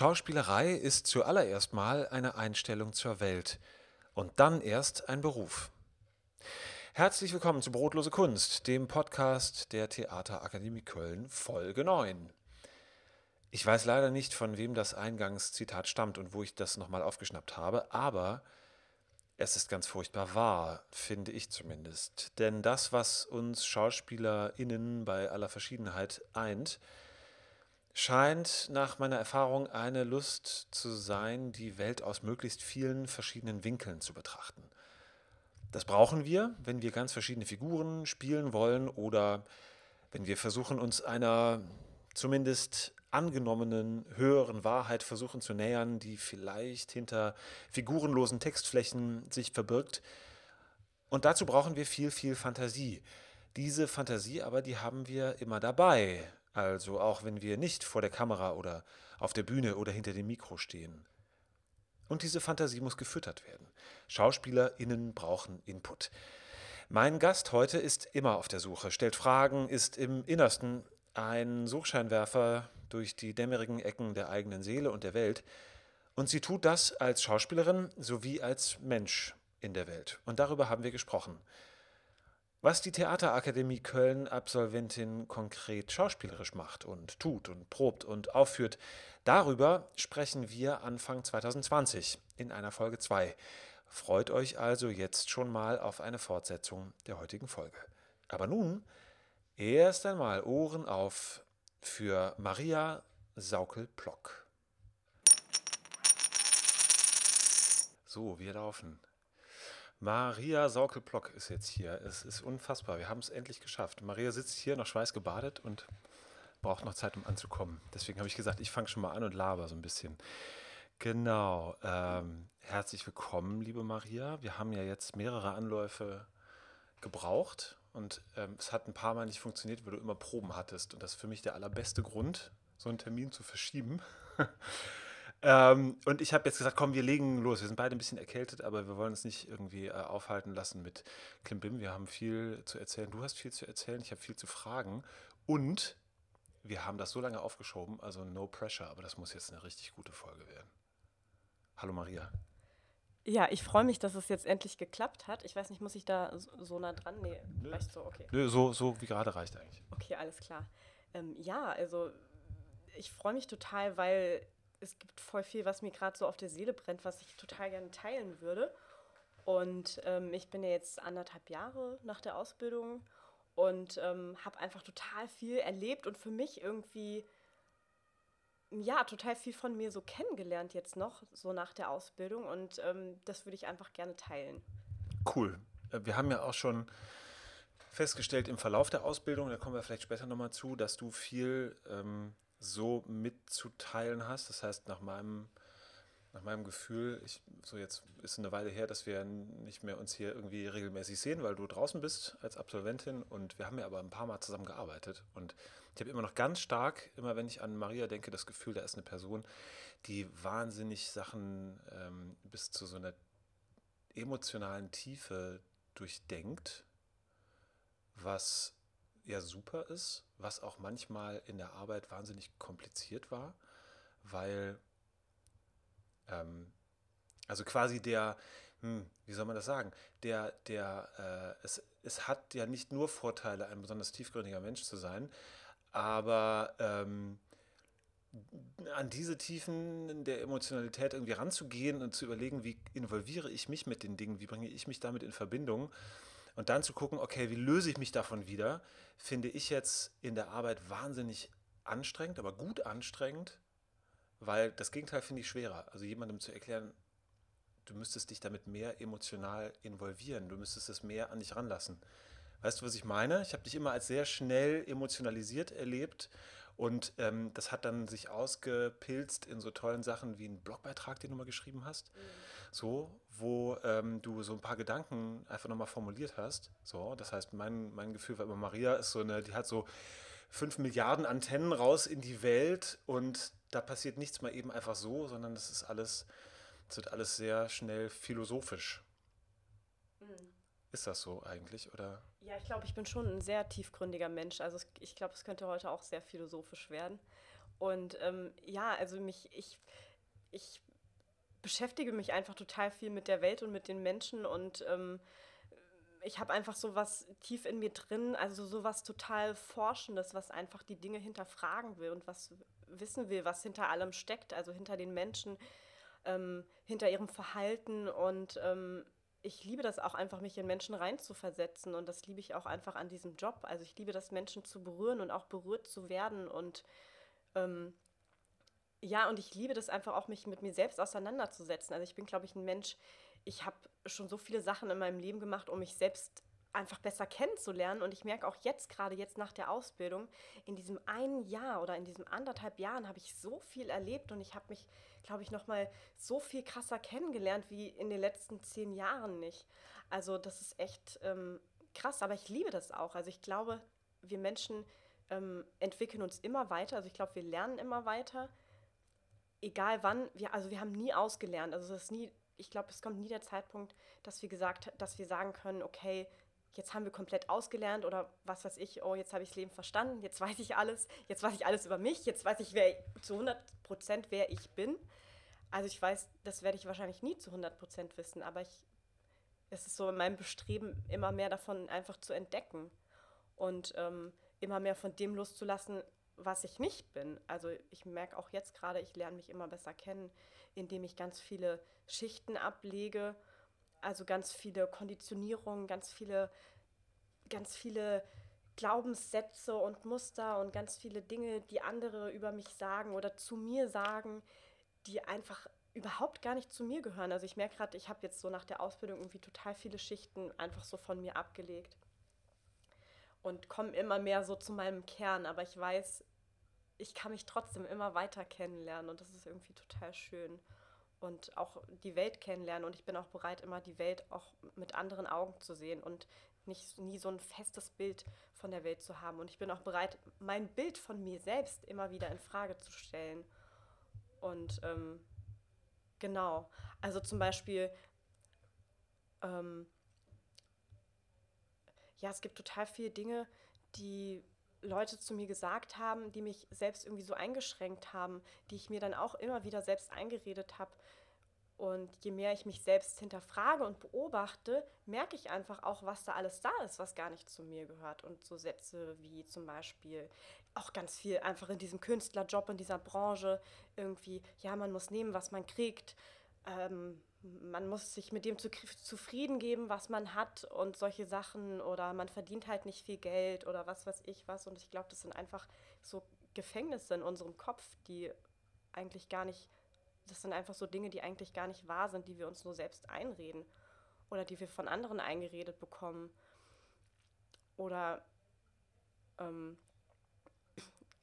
Schauspielerei ist zuallererst mal eine Einstellung zur Welt und dann erst ein Beruf. Herzlich willkommen zu Brotlose Kunst, dem Podcast der Theaterakademie Köln, Folge 9. Ich weiß leider nicht, von wem das Eingangszitat stammt und wo ich das nochmal aufgeschnappt habe, aber es ist ganz furchtbar wahr, finde ich zumindest. Denn das, was uns SchauspielerInnen bei aller Verschiedenheit eint, scheint nach meiner Erfahrung eine Lust zu sein, die Welt aus möglichst vielen verschiedenen Winkeln zu betrachten. Das brauchen wir, wenn wir ganz verschiedene Figuren spielen wollen oder wenn wir versuchen, uns einer zumindest angenommenen höheren Wahrheit versuchen zu nähern, die vielleicht hinter figurenlosen Textflächen sich verbirgt. Und dazu brauchen wir viel, viel Fantasie. Diese Fantasie aber, die haben wir immer dabei. Also auch wenn wir nicht vor der Kamera oder auf der Bühne oder hinter dem Mikro stehen. Und diese Fantasie muss gefüttert werden. SchauspielerInnen brauchen Input. Mein Gast heute ist immer auf der Suche, stellt Fragen, ist im Innersten ein Suchscheinwerfer durch die dämmerigen Ecken der eigenen Seele und der Welt. Und sie tut das als Schauspielerin sowie als Mensch in der Welt. Und darüber haben wir gesprochen. Was die Theaterakademie Köln-Absolventin konkret schauspielerisch macht und tut und probt und aufführt, darüber sprechen wir Anfang 2020 in einer Folge 2. Freut euch also jetzt schon mal auf eine Fortsetzung der heutigen Folge. Aber nun erst einmal Ohren auf für Maria Saukel-Plock. So, wir laufen. Maria Saukel-Plock ist jetzt hier. Es ist unfassbar. Wir haben es endlich geschafft. Maria sitzt hier noch schweißgebadet und braucht noch Zeit, um anzukommen. Deswegen habe ich gesagt, ich fange schon mal an und laber so ein bisschen. Genau. Ähm, herzlich willkommen, liebe Maria. Wir haben ja jetzt mehrere Anläufe gebraucht und ähm, es hat ein paar Mal nicht funktioniert, weil du immer Proben hattest. Und das ist für mich der allerbeste Grund, so einen Termin zu verschieben. Ähm, und ich habe jetzt gesagt, komm, wir legen los. Wir sind beide ein bisschen erkältet, aber wir wollen uns nicht irgendwie äh, aufhalten lassen mit Klimbim. Wir haben viel zu erzählen. Du hast viel zu erzählen, ich habe viel zu fragen. Und wir haben das so lange aufgeschoben, also no pressure, aber das muss jetzt eine richtig gute Folge werden. Hallo Maria. Ja, ich freue mich, dass es jetzt endlich geklappt hat. Ich weiß nicht, muss ich da so, so nah dran? Nee, Nö. reicht so, okay. Nö, so, so wie gerade reicht eigentlich. Okay, alles klar. Ähm, ja, also ich freue mich total, weil es gibt voll viel, was mir gerade so auf der Seele brennt, was ich total gerne teilen würde. Und ähm, ich bin ja jetzt anderthalb Jahre nach der Ausbildung und ähm, habe einfach total viel erlebt und für mich irgendwie, ja, total viel von mir so kennengelernt jetzt noch, so nach der Ausbildung. Und ähm, das würde ich einfach gerne teilen. Cool. Äh, Wir haben ja auch schon festgestellt im Verlauf der Ausbildung, da kommen wir vielleicht später nochmal zu, dass du viel ähm, so mitzuteilen hast. Das heißt, nach meinem, nach meinem Gefühl, ich, so jetzt ist eine Weile her, dass wir nicht mehr uns hier irgendwie regelmäßig sehen, weil du draußen bist als Absolventin und wir haben ja aber ein paar Mal zusammen gearbeitet und ich habe immer noch ganz stark, immer wenn ich an Maria denke, das Gefühl, da ist eine Person, die wahnsinnig Sachen ähm, bis zu so einer emotionalen Tiefe durchdenkt, was ja super ist, was auch manchmal in der Arbeit wahnsinnig kompliziert war, weil ähm, also quasi der, hm, wie soll man das sagen, der, der, äh, es, es hat ja nicht nur Vorteile, ein besonders tiefgründiger Mensch zu sein, aber ähm, an diese Tiefen der Emotionalität irgendwie ranzugehen und zu überlegen, wie involviere ich mich mit den Dingen, wie bringe ich mich damit in Verbindung und dann zu gucken, okay, wie löse ich mich davon wieder, finde ich jetzt in der Arbeit wahnsinnig anstrengend, aber gut anstrengend, weil das Gegenteil finde ich schwerer. Also jemandem zu erklären, du müsstest dich damit mehr emotional involvieren, du müsstest es mehr an dich ranlassen. Weißt du, was ich meine? Ich habe dich immer als sehr schnell emotionalisiert erlebt und ähm, das hat dann sich ausgepilzt in so tollen Sachen wie einen Blogbeitrag, den du mal geschrieben hast. So, wo ähm, du so ein paar Gedanken einfach nochmal formuliert hast. So, das heißt, mein, mein Gefühl war immer, Maria ist so eine, die hat so fünf Milliarden Antennen raus in die Welt und da passiert nichts mal eben einfach so, sondern das ist alles, es wird alles sehr schnell philosophisch. Ist das so eigentlich, oder? Ja, ich glaube, ich bin schon ein sehr tiefgründiger Mensch. Also ich glaube, es könnte heute auch sehr philosophisch werden. Und ähm, ja, also mich, ich, ich beschäftige mich einfach total viel mit der Welt und mit den Menschen und ähm, ich habe einfach so was tief in mir drin, also so was total Forschendes, was einfach die Dinge hinterfragen will und was wissen will, was hinter allem steckt, also hinter den Menschen, ähm, hinter ihrem Verhalten und ähm, ich liebe das auch einfach, mich in Menschen reinzuversetzen und das liebe ich auch einfach an diesem Job. Also ich liebe das, Menschen zu berühren und auch berührt zu werden und ähm, ja, und ich liebe das einfach auch, mich mit mir selbst auseinanderzusetzen. Also ich bin, glaube ich, ein Mensch, ich habe schon so viele Sachen in meinem Leben gemacht, um mich selbst einfach besser kennenzulernen. Und ich merke auch jetzt, gerade jetzt nach der Ausbildung, in diesem einen Jahr oder in diesem anderthalb Jahren habe ich so viel erlebt und ich habe mich, glaube ich, nochmal so viel krasser kennengelernt wie in den letzten zehn Jahren nicht. Also das ist echt ähm, krass, aber ich liebe das auch. Also ich glaube, wir Menschen ähm, entwickeln uns immer weiter. Also ich glaube, wir lernen immer weiter. Egal wann, wir, also wir haben nie ausgelernt. Also es ist nie ich glaube, es kommt nie der Zeitpunkt, dass wir gesagt, dass wir sagen können, okay, jetzt haben wir komplett ausgelernt oder was weiß ich, oh, jetzt habe ich das Leben verstanden, jetzt weiß ich alles, jetzt weiß ich alles über mich, jetzt weiß ich wer, zu 100 Prozent, wer ich bin. Also ich weiß, das werde ich wahrscheinlich nie zu 100 Prozent wissen, aber ich, es ist so in meinem Bestreben, immer mehr davon einfach zu entdecken und ähm, immer mehr von dem loszulassen, was ich nicht bin. Also ich merke auch jetzt gerade, ich lerne mich immer besser kennen, indem ich ganz viele Schichten ablege, also ganz viele Konditionierungen, ganz viele, ganz viele Glaubenssätze und Muster und ganz viele Dinge, die andere über mich sagen oder zu mir sagen, die einfach überhaupt gar nicht zu mir gehören. Also ich merke gerade, ich habe jetzt so nach der Ausbildung irgendwie total viele Schichten einfach so von mir abgelegt und komme immer mehr so zu meinem Kern, aber ich weiß, ich kann mich trotzdem immer weiter kennenlernen und das ist irgendwie total schön. Und auch die Welt kennenlernen und ich bin auch bereit, immer die Welt auch mit anderen Augen zu sehen und nicht nie so ein festes Bild von der Welt zu haben. Und ich bin auch bereit, mein Bild von mir selbst immer wieder in Frage zu stellen. Und ähm, genau, also zum Beispiel, ähm, ja, es gibt total viele Dinge, die Leute zu mir gesagt haben, die mich selbst irgendwie so eingeschränkt haben, die ich mir dann auch immer wieder selbst eingeredet habe. Und je mehr ich mich selbst hinterfrage und beobachte, merke ich einfach auch, was da alles da ist, was gar nicht zu mir gehört. Und so Sätze wie zum Beispiel auch ganz viel einfach in diesem Künstlerjob, in dieser Branche irgendwie, ja, man muss nehmen, was man kriegt. Ähm, man muss sich mit dem zu, zufrieden geben, was man hat und solche Sachen oder man verdient halt nicht viel Geld oder was weiß ich was. Und ich glaube, das sind einfach so Gefängnisse in unserem Kopf, die eigentlich gar nicht, das sind einfach so Dinge, die eigentlich gar nicht wahr sind, die wir uns nur selbst einreden oder die wir von anderen eingeredet bekommen. Oder ähm,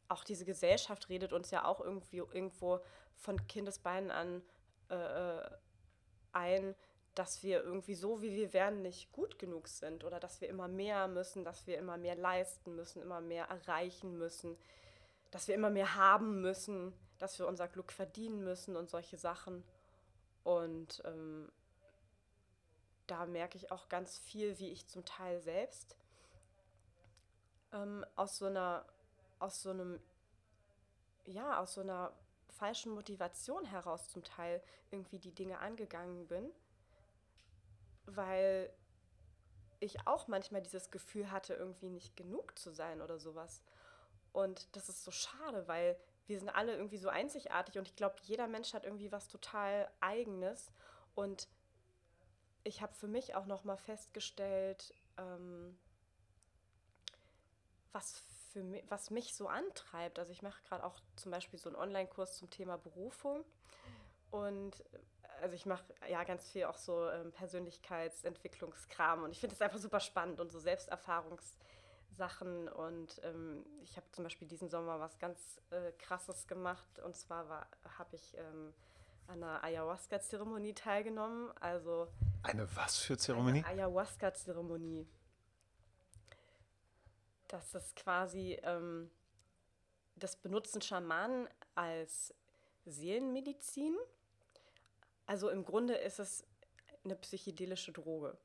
auch diese Gesellschaft redet uns ja auch irgendwie irgendwo von Kindesbeinen an äh, äh ein, dass wir irgendwie so, wie wir werden, nicht gut genug sind oder dass wir immer mehr müssen, dass wir immer mehr leisten müssen, immer mehr erreichen müssen, dass wir immer mehr haben müssen, dass wir unser Glück verdienen müssen und solche Sachen. Und ähm, da merke ich auch ganz viel, wie ich zum Teil selbst ähm, aus so einer, aus so einem, ja, aus so einer falschen Motivation heraus zum Teil irgendwie die Dinge angegangen bin, weil ich auch manchmal dieses Gefühl hatte, irgendwie nicht genug zu sein oder sowas. Und das ist so schade, weil wir sind alle irgendwie so einzigartig und ich glaube, jeder Mensch hat irgendwie was total eigenes. Und ich habe für mich auch noch mal festgestellt, ähm, was für mich, was mich so antreibt. Also ich mache gerade auch zum Beispiel so einen Online-Kurs zum Thema Berufung. Und also ich mache ja ganz viel auch so ähm, Persönlichkeitsentwicklungskram und ich finde es einfach super spannend und so Selbsterfahrungssachen. Und ähm, ich habe zum Beispiel diesen Sommer was ganz äh, Krasses gemacht. Und zwar habe ich ähm, an einer Ayahuasca-Zeremonie teilgenommen. Also eine was für Zeremonie? Ayahuasca-Zeremonie das quasi ähm, das benutzen Schamanen als Seelenmedizin. Also im Grunde ist es eine psychedelische Droge.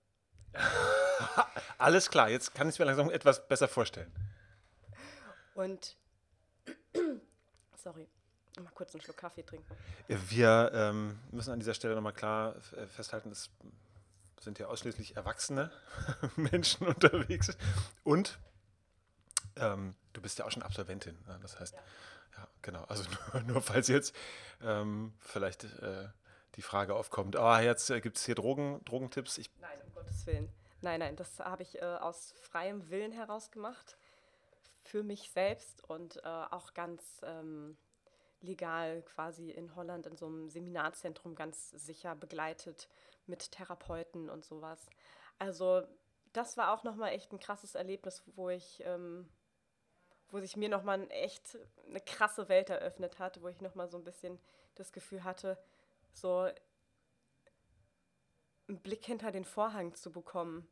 Alles klar, jetzt kann ich es mir langsam etwas besser vorstellen. Und Sorry. Mal kurz einen Schluck Kaffee trinken. Wir ähm, müssen an dieser Stelle nochmal klar äh, festhalten, es sind ja ausschließlich erwachsene Menschen unterwegs. Und ähm, du bist ja auch schon Absolventin. Ne? Das heißt, ja. ja, genau. Also nur, nur falls jetzt ähm, vielleicht äh, die Frage aufkommt, ah, jetzt äh, gibt es hier Drogen, Drogentipps. Ich nein, Gottes Willen. Nein, nein, das habe ich äh, aus freiem Willen heraus gemacht. Für mich selbst und äh, auch ganz ähm, legal quasi in Holland in so einem Seminarzentrum ganz sicher begleitet mit Therapeuten und sowas. Also das war auch nochmal echt ein krasses Erlebnis, wo ich, ähm, wo sich mir nochmal echt eine krasse Welt eröffnet hat, wo ich nochmal so ein bisschen das Gefühl hatte, so einen Blick hinter den Vorhang zu bekommen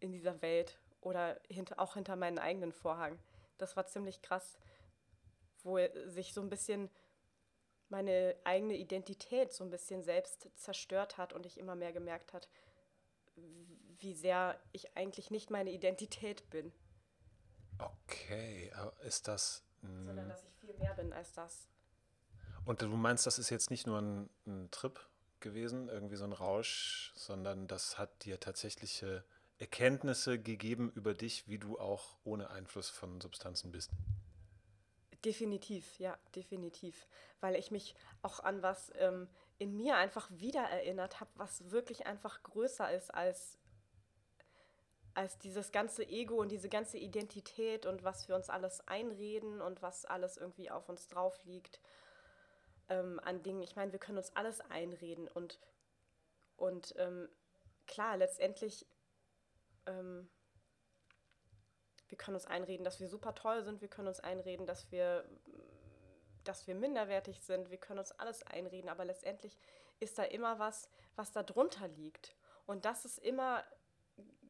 in dieser Welt oder hinter, auch hinter meinen eigenen Vorhang. Das war ziemlich krass, wo sich so ein bisschen meine eigene Identität so ein bisschen selbst zerstört hat und ich immer mehr gemerkt hat, wie sehr ich eigentlich nicht meine Identität bin. Okay, ist das. Sondern dass ich viel mehr bin als das. Und du meinst, das ist jetzt nicht nur ein, ein Trip gewesen, irgendwie so ein Rausch, sondern das hat dir tatsächliche Erkenntnisse gegeben über dich, wie du auch ohne Einfluss von Substanzen bist? Definitiv, ja, definitiv. Weil ich mich auch an was ähm, in mir einfach wieder erinnert habe, was wirklich einfach größer ist als, als dieses ganze Ego und diese ganze Identität und was wir uns alles einreden und was alles irgendwie auf uns drauf liegt ähm, an Dingen. Ich meine, wir können uns alles einreden und, und ähm, klar, letztendlich ähm, wir können uns einreden, dass wir super toll sind. Wir können uns einreden, dass wir, dass wir minderwertig sind. Wir können uns alles einreden. Aber letztendlich ist da immer was, was da drunter liegt. Und das ist immer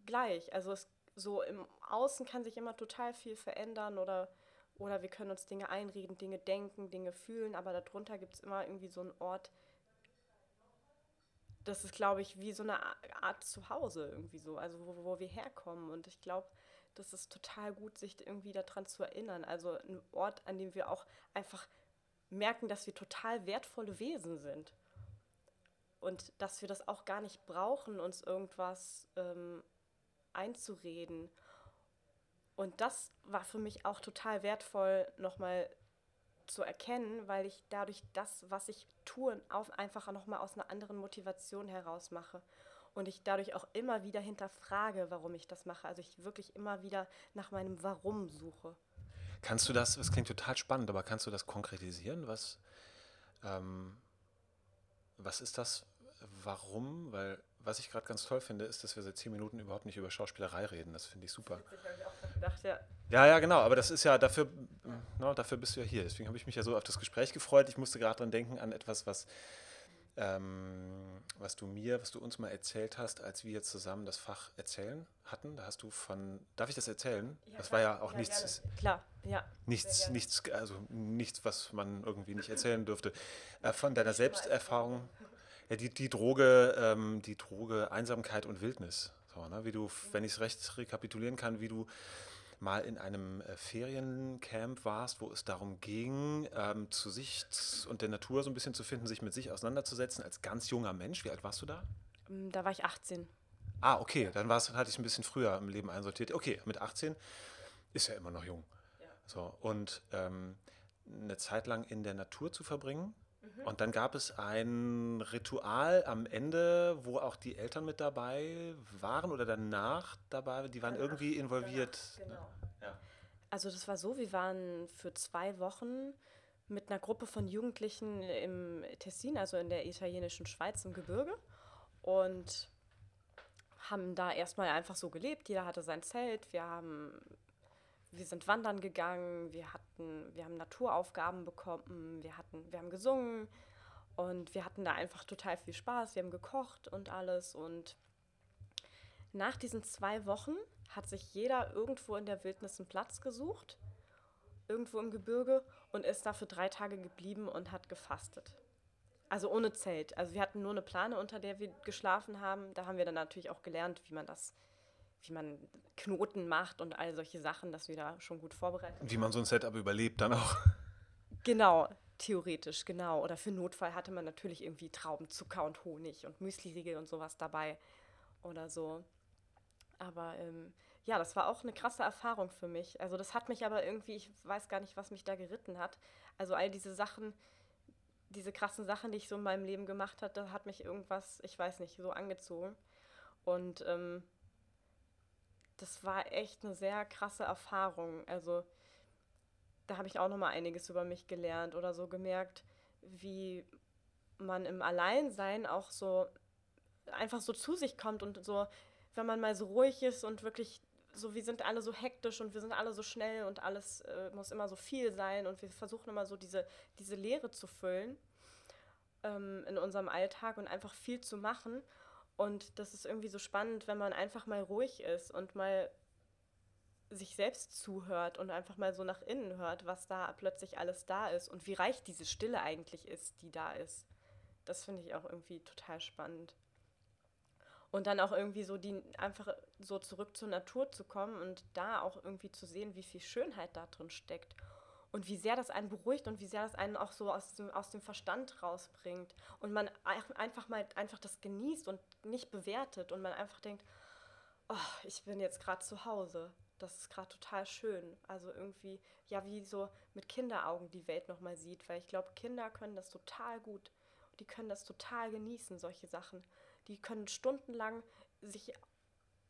gleich. Also es, so im Außen kann sich immer total viel verändern oder, oder wir können uns Dinge einreden, Dinge denken, Dinge fühlen. Aber darunter gibt es immer irgendwie so einen Ort, das ist, glaube ich, wie so eine Art Zuhause irgendwie so, also wo, wo wir herkommen. Und ich glaube, das ist total gut, sich irgendwie daran zu erinnern. Also ein Ort, an dem wir auch einfach merken, dass wir total wertvolle Wesen sind. Und dass wir das auch gar nicht brauchen, uns irgendwas ähm, einzureden. Und das war für mich auch total wertvoll, nochmal zu erkennen, weil ich dadurch das, was ich tue, auf, einfach nochmal aus einer anderen Motivation heraus mache und ich dadurch auch immer wieder hinterfrage, warum ich das mache. Also ich wirklich immer wieder nach meinem Warum suche. Kannst du das, das klingt total spannend, aber kannst du das konkretisieren? Was, ähm, was ist das? Warum? Weil was ich gerade ganz toll finde, ist, dass wir seit zehn Minuten überhaupt nicht über Schauspielerei reden. Das finde ich super. Ich gedacht, ja. ja, ja, genau. Aber das ist ja dafür, no, dafür bist du ja hier. Deswegen habe ich mich ja so auf das Gespräch gefreut. Ich musste gerade dran denken an etwas, was ähm, was du mir, was du uns mal erzählt hast, als wir zusammen das Fach Erzählen hatten. Da hast du von, darf ich das erzählen? Ja, das war ja auch ja, nichts. Gerne. Klar, ja. Nichts, nichts, also nichts, was man irgendwie nicht erzählen dürfte. Äh, von deiner Selbsterfahrung, ja, die, die Droge, ähm, die Droge Einsamkeit und Wildnis. So, ne? Wie du, wenn ich es recht rekapitulieren kann, wie du mal in einem äh, Feriencamp warst, wo es darum ging, ähm, zu sich und der Natur so ein bisschen zu finden, sich mit sich auseinanderzusetzen als ganz junger Mensch. Wie alt warst du da? Mm, da war ich 18. Ah, okay, dann war es, hatte ich ein bisschen früher im Leben einsortiert. Okay, mit 18 ist ja immer noch jung. Ja. So, und ähm, eine Zeit lang in der Natur zu verbringen, Mhm. Und dann gab es ein Ritual am Ende, wo auch die Eltern mit dabei waren oder danach dabei, die waren irgendwie involviert. Danach, genau. Ja. Also das war so, wir waren für zwei Wochen mit einer Gruppe von Jugendlichen im Tessin, also in der italienischen Schweiz im Gebirge und haben da erstmal einfach so gelebt. Jeder hatte sein Zelt, wir haben wir sind wandern gegangen, wir hatten, wir haben Naturaufgaben bekommen, wir hatten, wir haben gesungen und wir hatten da einfach total viel Spaß. Wir haben gekocht und alles und nach diesen zwei Wochen hat sich jeder irgendwo in der Wildnis einen Platz gesucht, irgendwo im Gebirge und ist da für drei Tage geblieben und hat gefastet. Also ohne Zelt. Also wir hatten nur eine Plane, unter der wir geschlafen haben. Da haben wir dann natürlich auch gelernt, wie man das wie man Knoten macht und all solche Sachen, dass wir da schon gut vorbereitet Wie man so ein Setup überlebt dann auch. Genau, theoretisch, genau. Oder für Notfall hatte man natürlich irgendwie Traubenzucker und Honig und Müsliriegel und sowas dabei oder so. Aber ähm, ja, das war auch eine krasse Erfahrung für mich. Also das hat mich aber irgendwie, ich weiß gar nicht, was mich da geritten hat. Also all diese Sachen, diese krassen Sachen, die ich so in meinem Leben gemacht habe, da hat mich irgendwas, ich weiß nicht, so angezogen. Und ähm, das war echt eine sehr krasse Erfahrung. Also da habe ich auch noch mal einiges über mich gelernt oder so gemerkt, wie man im Alleinsein auch so einfach so zu sich kommt und so, wenn man mal so ruhig ist und wirklich so, wir sind alle so hektisch und wir sind alle so schnell und alles äh, muss immer so viel sein und wir versuchen immer so diese, diese Leere zu füllen ähm, in unserem Alltag und einfach viel zu machen. Und das ist irgendwie so spannend, wenn man einfach mal ruhig ist und mal sich selbst zuhört und einfach mal so nach innen hört, was da plötzlich alles da ist und wie reich diese Stille eigentlich ist, die da ist. Das finde ich auch irgendwie total spannend. Und dann auch irgendwie so die einfach so zurück zur Natur zu kommen und da auch irgendwie zu sehen, wie viel Schönheit da drin steckt. Und wie sehr das einen beruhigt und wie sehr das einen auch so aus dem, aus dem Verstand rausbringt. Und man einfach mal einfach das genießt und nicht bewertet und man einfach denkt, oh, ich bin jetzt gerade zu Hause. Das ist gerade total schön. Also irgendwie, ja, wie so mit Kinderaugen die Welt nochmal sieht. Weil ich glaube, Kinder können das total gut. Die können das total genießen, solche Sachen die können stundenlang sich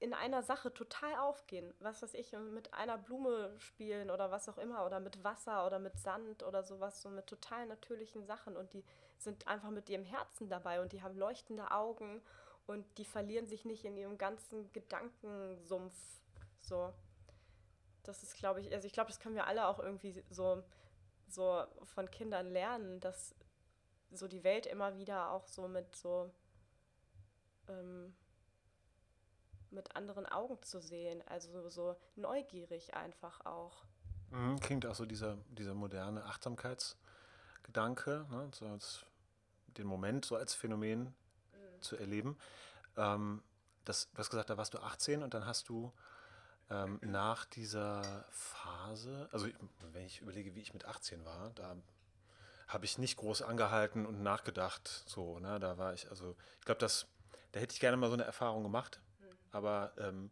in einer Sache total aufgehen. Was weiß ich, mit einer Blume spielen oder was auch immer oder mit Wasser oder mit Sand oder sowas, so mit total natürlichen Sachen und die sind einfach mit ihrem Herzen dabei und die haben leuchtende Augen und die verlieren sich nicht in ihrem ganzen Gedankensumpf. So. Das ist, glaube ich, also ich glaube, das können wir alle auch irgendwie so, so von Kindern lernen, dass so die Welt immer wieder auch so mit so ähm, mit anderen Augen zu sehen. Also so neugierig einfach auch. Mhm, klingt auch so dieser, dieser moderne Achtsamkeitsgedanke, ne? so als, den Moment so als Phänomen mhm. zu erleben. Ähm, das, du hast gesagt, da warst du 18 und dann hast du ähm, nach dieser Phase, also wenn ich überlege, wie ich mit 18 war, da habe ich nicht groß angehalten und nachgedacht. So, ne? Da war ich, also ich glaube, das da hätte ich gerne mal so eine Erfahrung gemacht. Aber ähm,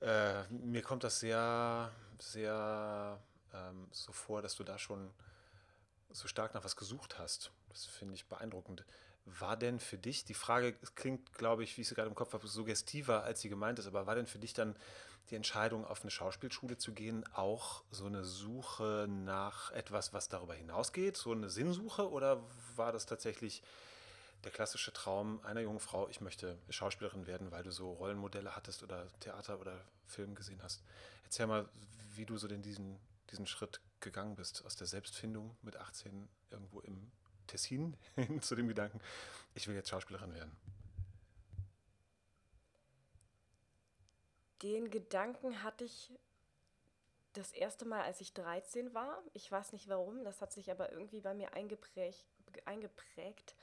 äh, mir kommt das sehr, sehr ähm, so vor, dass du da schon so stark nach was gesucht hast. Das finde ich beeindruckend. War denn für dich, die Frage klingt, glaube ich, wie ich sie gerade im Kopf habe, suggestiver, als sie gemeint ist, aber war denn für dich dann die Entscheidung, auf eine Schauspielschule zu gehen, auch so eine Suche nach etwas, was darüber hinausgeht, so eine Sinnsuche, oder war das tatsächlich der klassische Traum einer jungen Frau, ich möchte Schauspielerin werden, weil du so Rollenmodelle hattest oder Theater oder Film gesehen hast. Erzähl mal, wie du so denn diesen, diesen Schritt gegangen bist, aus der Selbstfindung mit 18 irgendwo im Tessin hin zu dem Gedanken, ich will jetzt Schauspielerin werden. Den Gedanken hatte ich das erste Mal, als ich 13 war. Ich weiß nicht warum, das hat sich aber irgendwie bei mir eingeprägt. eingeprägt.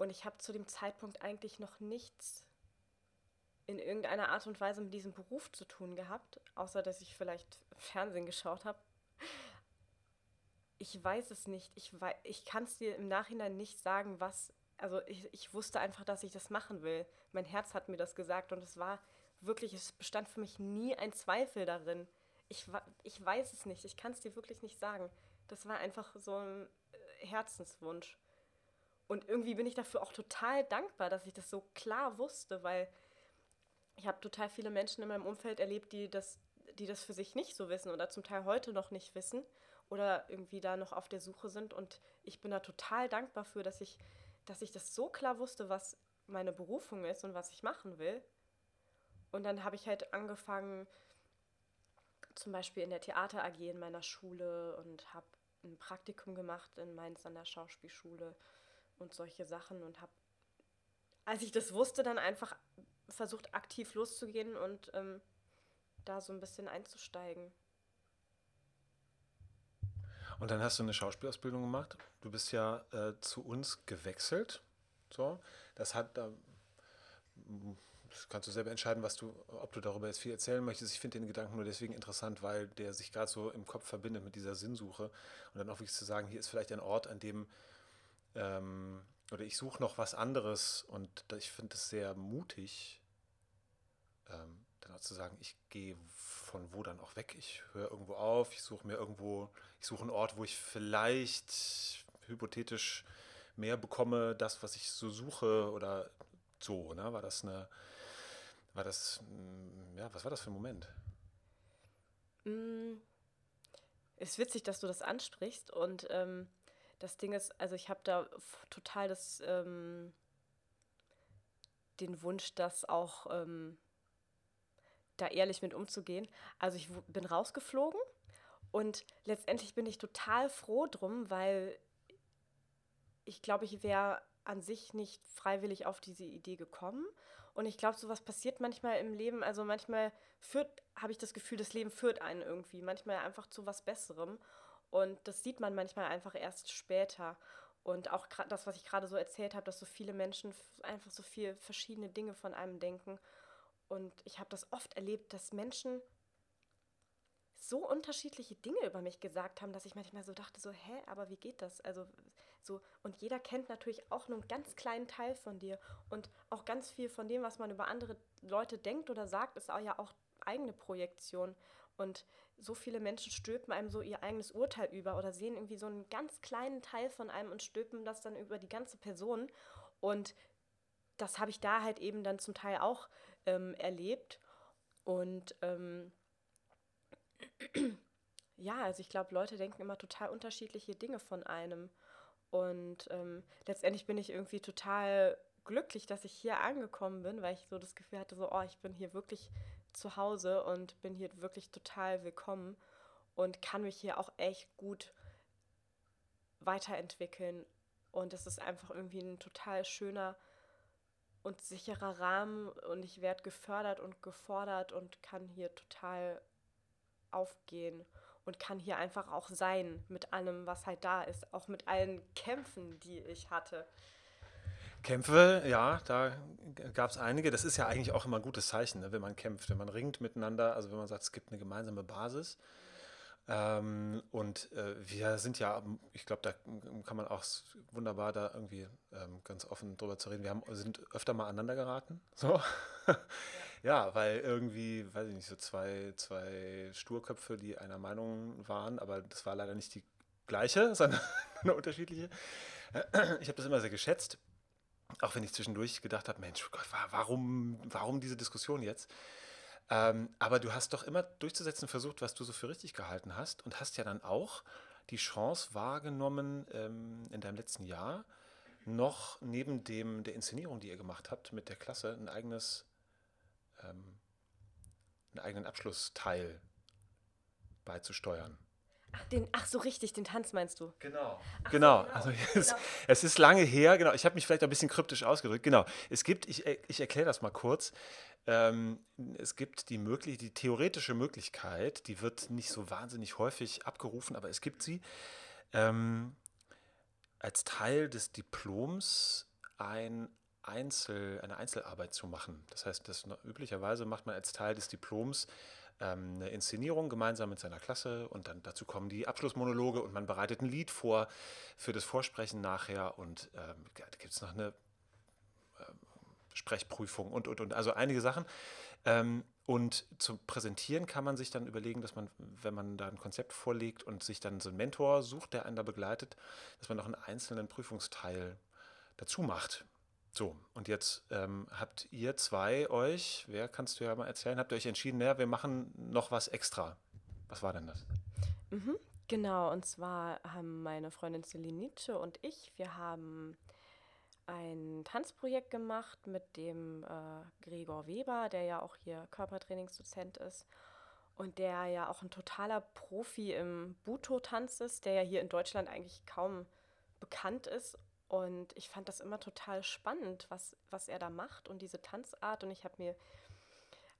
Und ich habe zu dem Zeitpunkt eigentlich noch nichts in irgendeiner Art und Weise mit diesem Beruf zu tun gehabt, außer dass ich vielleicht Fernsehen geschaut habe. Ich weiß es nicht. Ich, ich kann es dir im Nachhinein nicht sagen, was. Also ich, ich wusste einfach, dass ich das machen will. Mein Herz hat mir das gesagt und es war wirklich, es bestand für mich nie ein Zweifel darin. Ich, ich weiß es nicht. Ich kann es dir wirklich nicht sagen. Das war einfach so ein äh, Herzenswunsch. Und irgendwie bin ich dafür auch total dankbar, dass ich das so klar wusste, weil ich habe total viele Menschen in meinem Umfeld erlebt, die das, die das für sich nicht so wissen oder zum Teil heute noch nicht wissen oder irgendwie da noch auf der Suche sind. Und ich bin da total dankbar für, dass ich, dass ich das so klar wusste, was meine Berufung ist und was ich machen will. Und dann habe ich halt angefangen, zum Beispiel in der Theater AG in meiner Schule und habe ein Praktikum gemacht in Mainz an der Schauspielschule und solche Sachen und habe, als ich das wusste, dann einfach versucht, aktiv loszugehen und ähm, da so ein bisschen einzusteigen. Und dann hast du eine Schauspielausbildung gemacht. Du bist ja äh, zu uns gewechselt. So, das hat da das kannst du selber entscheiden, was du, ob du darüber jetzt viel erzählen möchtest. Ich finde den Gedanken nur deswegen interessant, weil der sich gerade so im Kopf verbindet mit dieser Sinnsuche und dann auch wirklich zu sagen, hier ist vielleicht ein Ort, an dem ähm, oder ich suche noch was anderes und ich finde es sehr mutig, ähm, dann auch zu sagen, ich gehe von wo dann auch weg. Ich höre irgendwo auf, ich suche mir irgendwo, ich suche einen Ort, wo ich vielleicht hypothetisch mehr bekomme, das, was ich so suche oder so, ne? War das eine, war das, mm, ja, was war das für ein Moment? Mm, ist witzig, dass du das ansprichst und ähm, das Ding ist, also ich habe da total das, ähm, den Wunsch, das auch ähm, da ehrlich mit umzugehen. Also ich bin rausgeflogen und letztendlich bin ich total froh drum, weil ich glaube, ich wäre an sich nicht freiwillig auf diese Idee gekommen. Und ich glaube, sowas passiert manchmal im Leben. Also manchmal habe ich das Gefühl, das Leben führt einen irgendwie. Manchmal einfach zu was Besserem. Und das sieht man manchmal einfach erst später. Und auch das, was ich gerade so erzählt habe, dass so viele Menschen einfach so viele verschiedene Dinge von einem denken. Und ich habe das oft erlebt, dass Menschen so unterschiedliche Dinge über mich gesagt haben, dass ich manchmal so dachte, so, hä, aber wie geht das? Also so, und jeder kennt natürlich auch nur einen ganz kleinen Teil von dir. Und auch ganz viel von dem, was man über andere Leute denkt oder sagt, ist auch ja auch eigene Projektion. Und so viele Menschen stülpen einem so ihr eigenes Urteil über oder sehen irgendwie so einen ganz kleinen Teil von einem und stülpen das dann über die ganze Person. Und das habe ich da halt eben dann zum Teil auch ähm, erlebt. Und ähm, ja, also ich glaube, Leute denken immer total unterschiedliche Dinge von einem. Und ähm, letztendlich bin ich irgendwie total glücklich, dass ich hier angekommen bin, weil ich so das Gefühl hatte, so, oh, ich bin hier wirklich zu Hause und bin hier wirklich total willkommen und kann mich hier auch echt gut weiterentwickeln. Und es ist einfach irgendwie ein total schöner und sicherer Rahmen und ich werde gefördert und gefordert und kann hier total aufgehen und kann hier einfach auch sein mit allem, was halt da ist, auch mit allen Kämpfen, die ich hatte. Kämpfe, ja, da gab es einige. Das ist ja eigentlich auch immer ein gutes Zeichen, ne, wenn man kämpft, wenn man ringt miteinander, also wenn man sagt, es gibt eine gemeinsame Basis. Ähm, und äh, wir sind ja, ich glaube, da kann man auch wunderbar da irgendwie ähm, ganz offen drüber zu reden. Wir haben, sind öfter mal aneinander geraten. So. ja, weil irgendwie, weiß ich nicht, so zwei, zwei Sturköpfe, die einer Meinung waren, aber das war leider nicht die gleiche, sondern eine unterschiedliche. Ich habe das immer sehr geschätzt. Auch wenn ich zwischendurch gedacht habe, Mensch, oh Gott, warum, warum diese Diskussion jetzt? Ähm, aber du hast doch immer durchzusetzen versucht, was du so für richtig gehalten hast und hast ja dann auch die Chance wahrgenommen ähm, in deinem letzten Jahr, noch neben dem der Inszenierung, die ihr gemacht habt mit der Klasse, ein eigenes, ähm, einen eigenen Abschlussteil beizusteuern. Ach, den, ach so richtig, den Tanz meinst du? Genau. Ach genau. genau. Also es, genau. es, ist lange her, genau. Ich habe mich vielleicht ein bisschen kryptisch ausgedrückt. Genau. Es gibt, ich, ich erkläre das mal kurz. Ähm, es gibt die, möglich die theoretische Möglichkeit, die wird nicht so wahnsinnig häufig abgerufen, aber es gibt sie, ähm, als Teil des Diploms ein Einzel, eine Einzelarbeit zu machen. Das heißt, das, üblicherweise macht man als Teil des Diploms ähm, eine Inszenierung gemeinsam mit seiner Klasse und dann dazu kommen die Abschlussmonologe und man bereitet ein Lied vor für das Vorsprechen nachher und ähm, da gibt es noch eine Sprechprüfung und, und, und. Also einige Sachen. Ähm, und zum Präsentieren kann man sich dann überlegen, dass man, wenn man da ein Konzept vorlegt und sich dann so einen Mentor sucht, der einen da begleitet, dass man noch einen einzelnen Prüfungsteil dazu macht. So, und jetzt ähm, habt ihr zwei euch, wer kannst du ja mal erzählen, habt ihr euch entschieden, ja, wir machen noch was extra. Was war denn das? Mhm, genau, und zwar haben meine Freundin Celine Nietzsche und ich, wir haben ein Tanzprojekt gemacht mit dem äh, Gregor Weber, der ja auch hier Körpertrainingsdozent ist und der ja auch ein totaler Profi im Buto-Tanz ist, der ja hier in Deutschland eigentlich kaum bekannt ist. Und ich fand das immer total spannend, was, was er da macht und diese Tanzart. Und ich habe mir,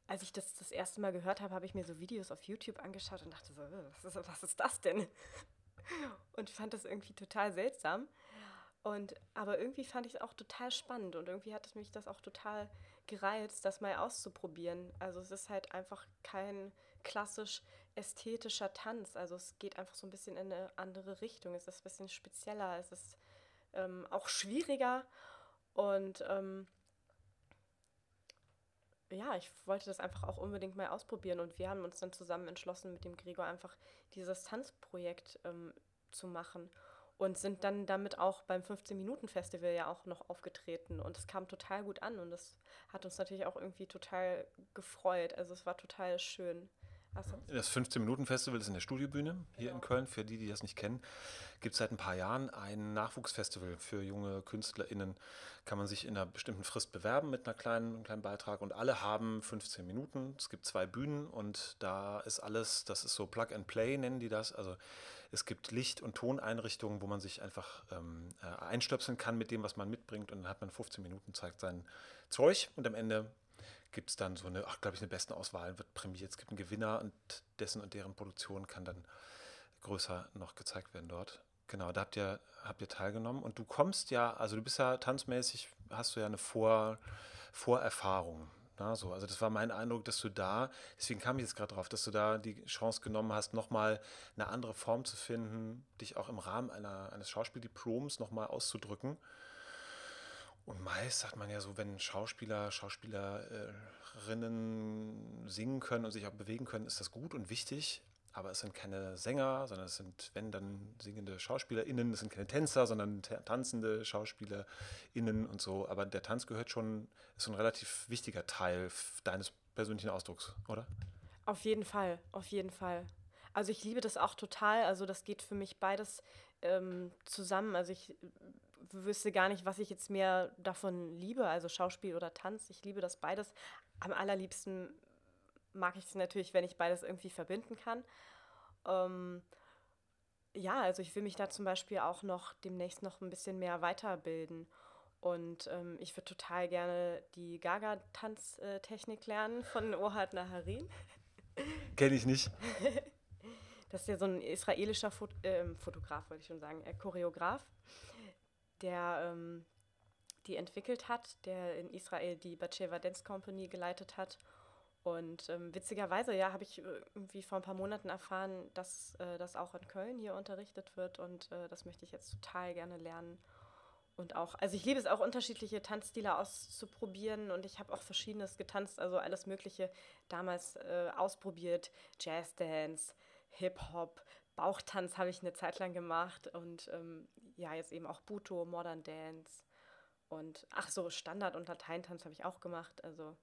als ich das das erste Mal gehört habe, habe ich mir so Videos auf YouTube angeschaut und dachte so, äh, was ist, was ist das denn? Und fand das irgendwie total seltsam. Und, aber irgendwie fand ich es auch total spannend und irgendwie hat es mich das auch total gereizt, das mal auszuprobieren. Also es ist halt einfach kein klassisch ästhetischer Tanz. Also es geht einfach so ein bisschen in eine andere Richtung. Es ist ein bisschen spezieller, es ist ähm, auch schwieriger. Und ähm, ja, ich wollte das einfach auch unbedingt mal ausprobieren. Und wir haben uns dann zusammen entschlossen, mit dem Gregor einfach dieses Tanzprojekt ähm, zu machen. Und sind dann damit auch beim 15-Minuten-Festival ja auch noch aufgetreten. Und es kam total gut an. Und das hat uns natürlich auch irgendwie total gefreut. Also es war total schön. Also. Das 15-Minuten-Festival ist in der Studiobühne hier genau. in Köln. Für die, die das nicht kennen, gibt es seit ein paar Jahren ein Nachwuchsfestival für junge KünstlerInnen. Kann man sich in einer bestimmten Frist bewerben mit einer kleinen, einem kleinen Beitrag und alle haben 15 Minuten. Es gibt zwei Bühnen und da ist alles, das ist so Plug and Play, nennen die das. Also es gibt Licht- und Toneinrichtungen, wo man sich einfach ähm, äh, einstöpseln kann mit dem, was man mitbringt und dann hat man 15 Minuten, zeigt sein Zeug und am Ende gibt es dann so eine, glaube ich, eine besten Auswahl, wird prämiert. Es gibt einen Gewinner und dessen und deren Produktion kann dann größer noch gezeigt werden dort. Genau, da habt ihr, habt ihr teilgenommen und du kommst ja, also du bist ja tanzmäßig, hast du ja eine Vor, Vorerfahrung. Na, ne, so. Also das war mein Eindruck, dass du da, deswegen kam ich jetzt gerade drauf, dass du da die Chance genommen hast, nochmal eine andere Form zu finden, dich auch im Rahmen einer, eines Schauspieldiploms nochmal auszudrücken. Und meist sagt man ja so, wenn Schauspieler, Schauspielerinnen singen können und sich auch bewegen können, ist das gut und wichtig. Aber es sind keine Sänger, sondern es sind, wenn dann singende SchauspielerInnen, es sind keine Tänzer, sondern tanzende SchauspielerInnen und so. Aber der Tanz gehört schon, ist ein relativ wichtiger Teil deines persönlichen Ausdrucks, oder? Auf jeden Fall, auf jeden Fall. Also ich liebe das auch total. Also das geht für mich beides ähm, zusammen. Also ich wüsste gar nicht, was ich jetzt mehr davon liebe, also Schauspiel oder Tanz. Ich liebe das beides. Am allerliebsten mag ich es natürlich, wenn ich beides irgendwie verbinden kann. Ähm, ja, also ich will mich da zum Beispiel auch noch demnächst noch ein bisschen mehr weiterbilden. Und ähm, ich würde total gerne die Gaga-Tanztechnik lernen von Ohad Naharin. Kenne ich nicht. Das ist ja so ein israelischer Fot äh, Fotograf, wollte ich schon sagen, äh, Choreograf der ähm, die entwickelt hat, der in Israel die Batsheva Dance Company geleitet hat. Und ähm, witzigerweise, ja, habe ich äh, irgendwie vor ein paar Monaten erfahren, dass äh, das auch in Köln hier unterrichtet wird und äh, das möchte ich jetzt total gerne lernen. Und auch, also ich liebe es auch, unterschiedliche Tanzstile auszuprobieren und ich habe auch verschiedenes getanzt, also alles Mögliche damals äh, ausprobiert. Jazzdance, Hip-Hop, Bauchtanz habe ich eine Zeit lang gemacht und ähm, ja, jetzt eben auch Buto, Modern Dance und ach so, Standard- und Lateintanz habe ich auch gemacht. Also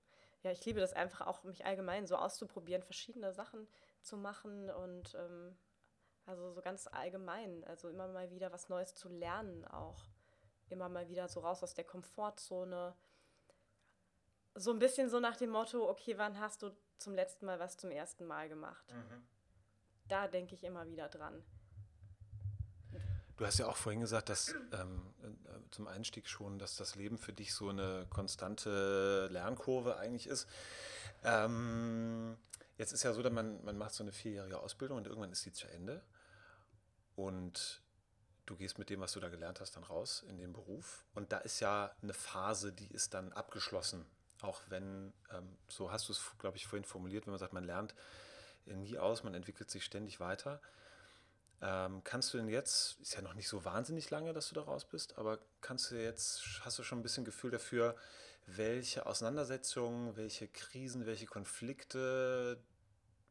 ja, ich liebe das einfach auch, mich allgemein so auszuprobieren, verschiedene Sachen zu machen und ähm, also so ganz allgemein, also immer mal wieder was Neues zu lernen auch. Immer mal wieder so raus aus der Komfortzone. So ein bisschen so nach dem Motto, okay, wann hast du zum letzten Mal was zum ersten Mal gemacht? Mhm. Da denke ich immer wieder dran. Du hast ja auch vorhin gesagt, dass ähm, äh, zum Einstieg schon, dass das Leben für dich so eine konstante Lernkurve eigentlich ist. Ähm, jetzt ist ja so, dass man, man macht so eine vierjährige Ausbildung und irgendwann ist sie zu Ende. Und du gehst mit dem, was du da gelernt hast, dann raus in den Beruf. Und da ist ja eine Phase, die ist dann abgeschlossen. Auch wenn, ähm, so hast du es, glaube ich, vorhin formuliert, wenn man sagt, man lernt nie aus, man entwickelt sich ständig weiter. Ähm, kannst du denn jetzt, ist ja noch nicht so wahnsinnig lange, dass du da raus bist, aber kannst du jetzt, hast du schon ein bisschen Gefühl dafür, welche Auseinandersetzungen, welche Krisen, welche Konflikte,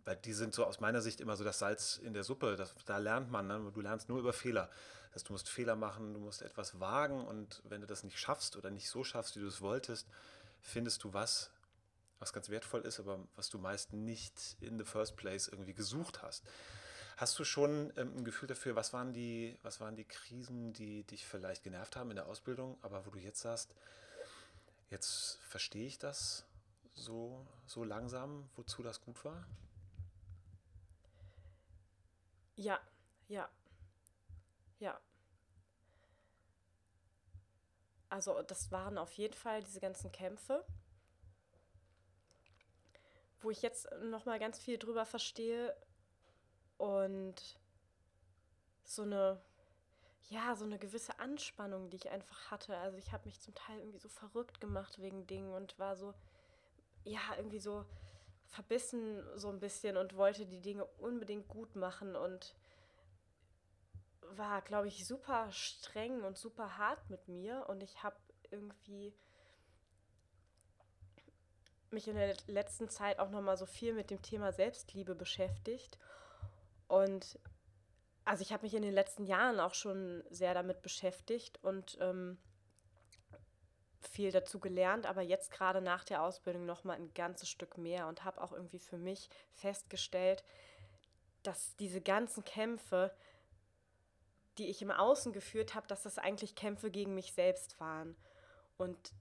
weil die sind so aus meiner Sicht immer so das Salz in der Suppe, das, da lernt man, ne? du lernst nur über Fehler. Das heißt, du musst Fehler machen, du musst etwas wagen und wenn du das nicht schaffst oder nicht so schaffst, wie du es wolltest, findest du was, was ganz wertvoll ist, aber was du meist nicht in the first place irgendwie gesucht hast. Hast du schon ähm, ein Gefühl dafür, was waren, die, was waren die Krisen, die dich vielleicht genervt haben in der Ausbildung, aber wo du jetzt sagst, jetzt verstehe ich das so, so langsam, wozu das gut war? Ja, ja, ja. Also das waren auf jeden Fall diese ganzen Kämpfe, wo ich jetzt noch mal ganz viel drüber verstehe, und so eine, ja, so eine gewisse Anspannung, die ich einfach hatte. Also ich habe mich zum Teil irgendwie so verrückt gemacht wegen Dingen und war so, ja, irgendwie so verbissen so ein bisschen und wollte die Dinge unbedingt gut machen und war, glaube ich, super streng und super hart mit mir und ich habe irgendwie mich in der letzten Zeit auch noch mal so viel mit dem Thema Selbstliebe beschäftigt und also ich habe mich in den letzten Jahren auch schon sehr damit beschäftigt und ähm, viel dazu gelernt, aber jetzt gerade nach der Ausbildung noch mal ein ganzes Stück mehr und habe auch irgendwie für mich festgestellt, dass diese ganzen Kämpfe, die ich im Außen geführt habe, dass das eigentlich Kämpfe gegen mich selbst waren und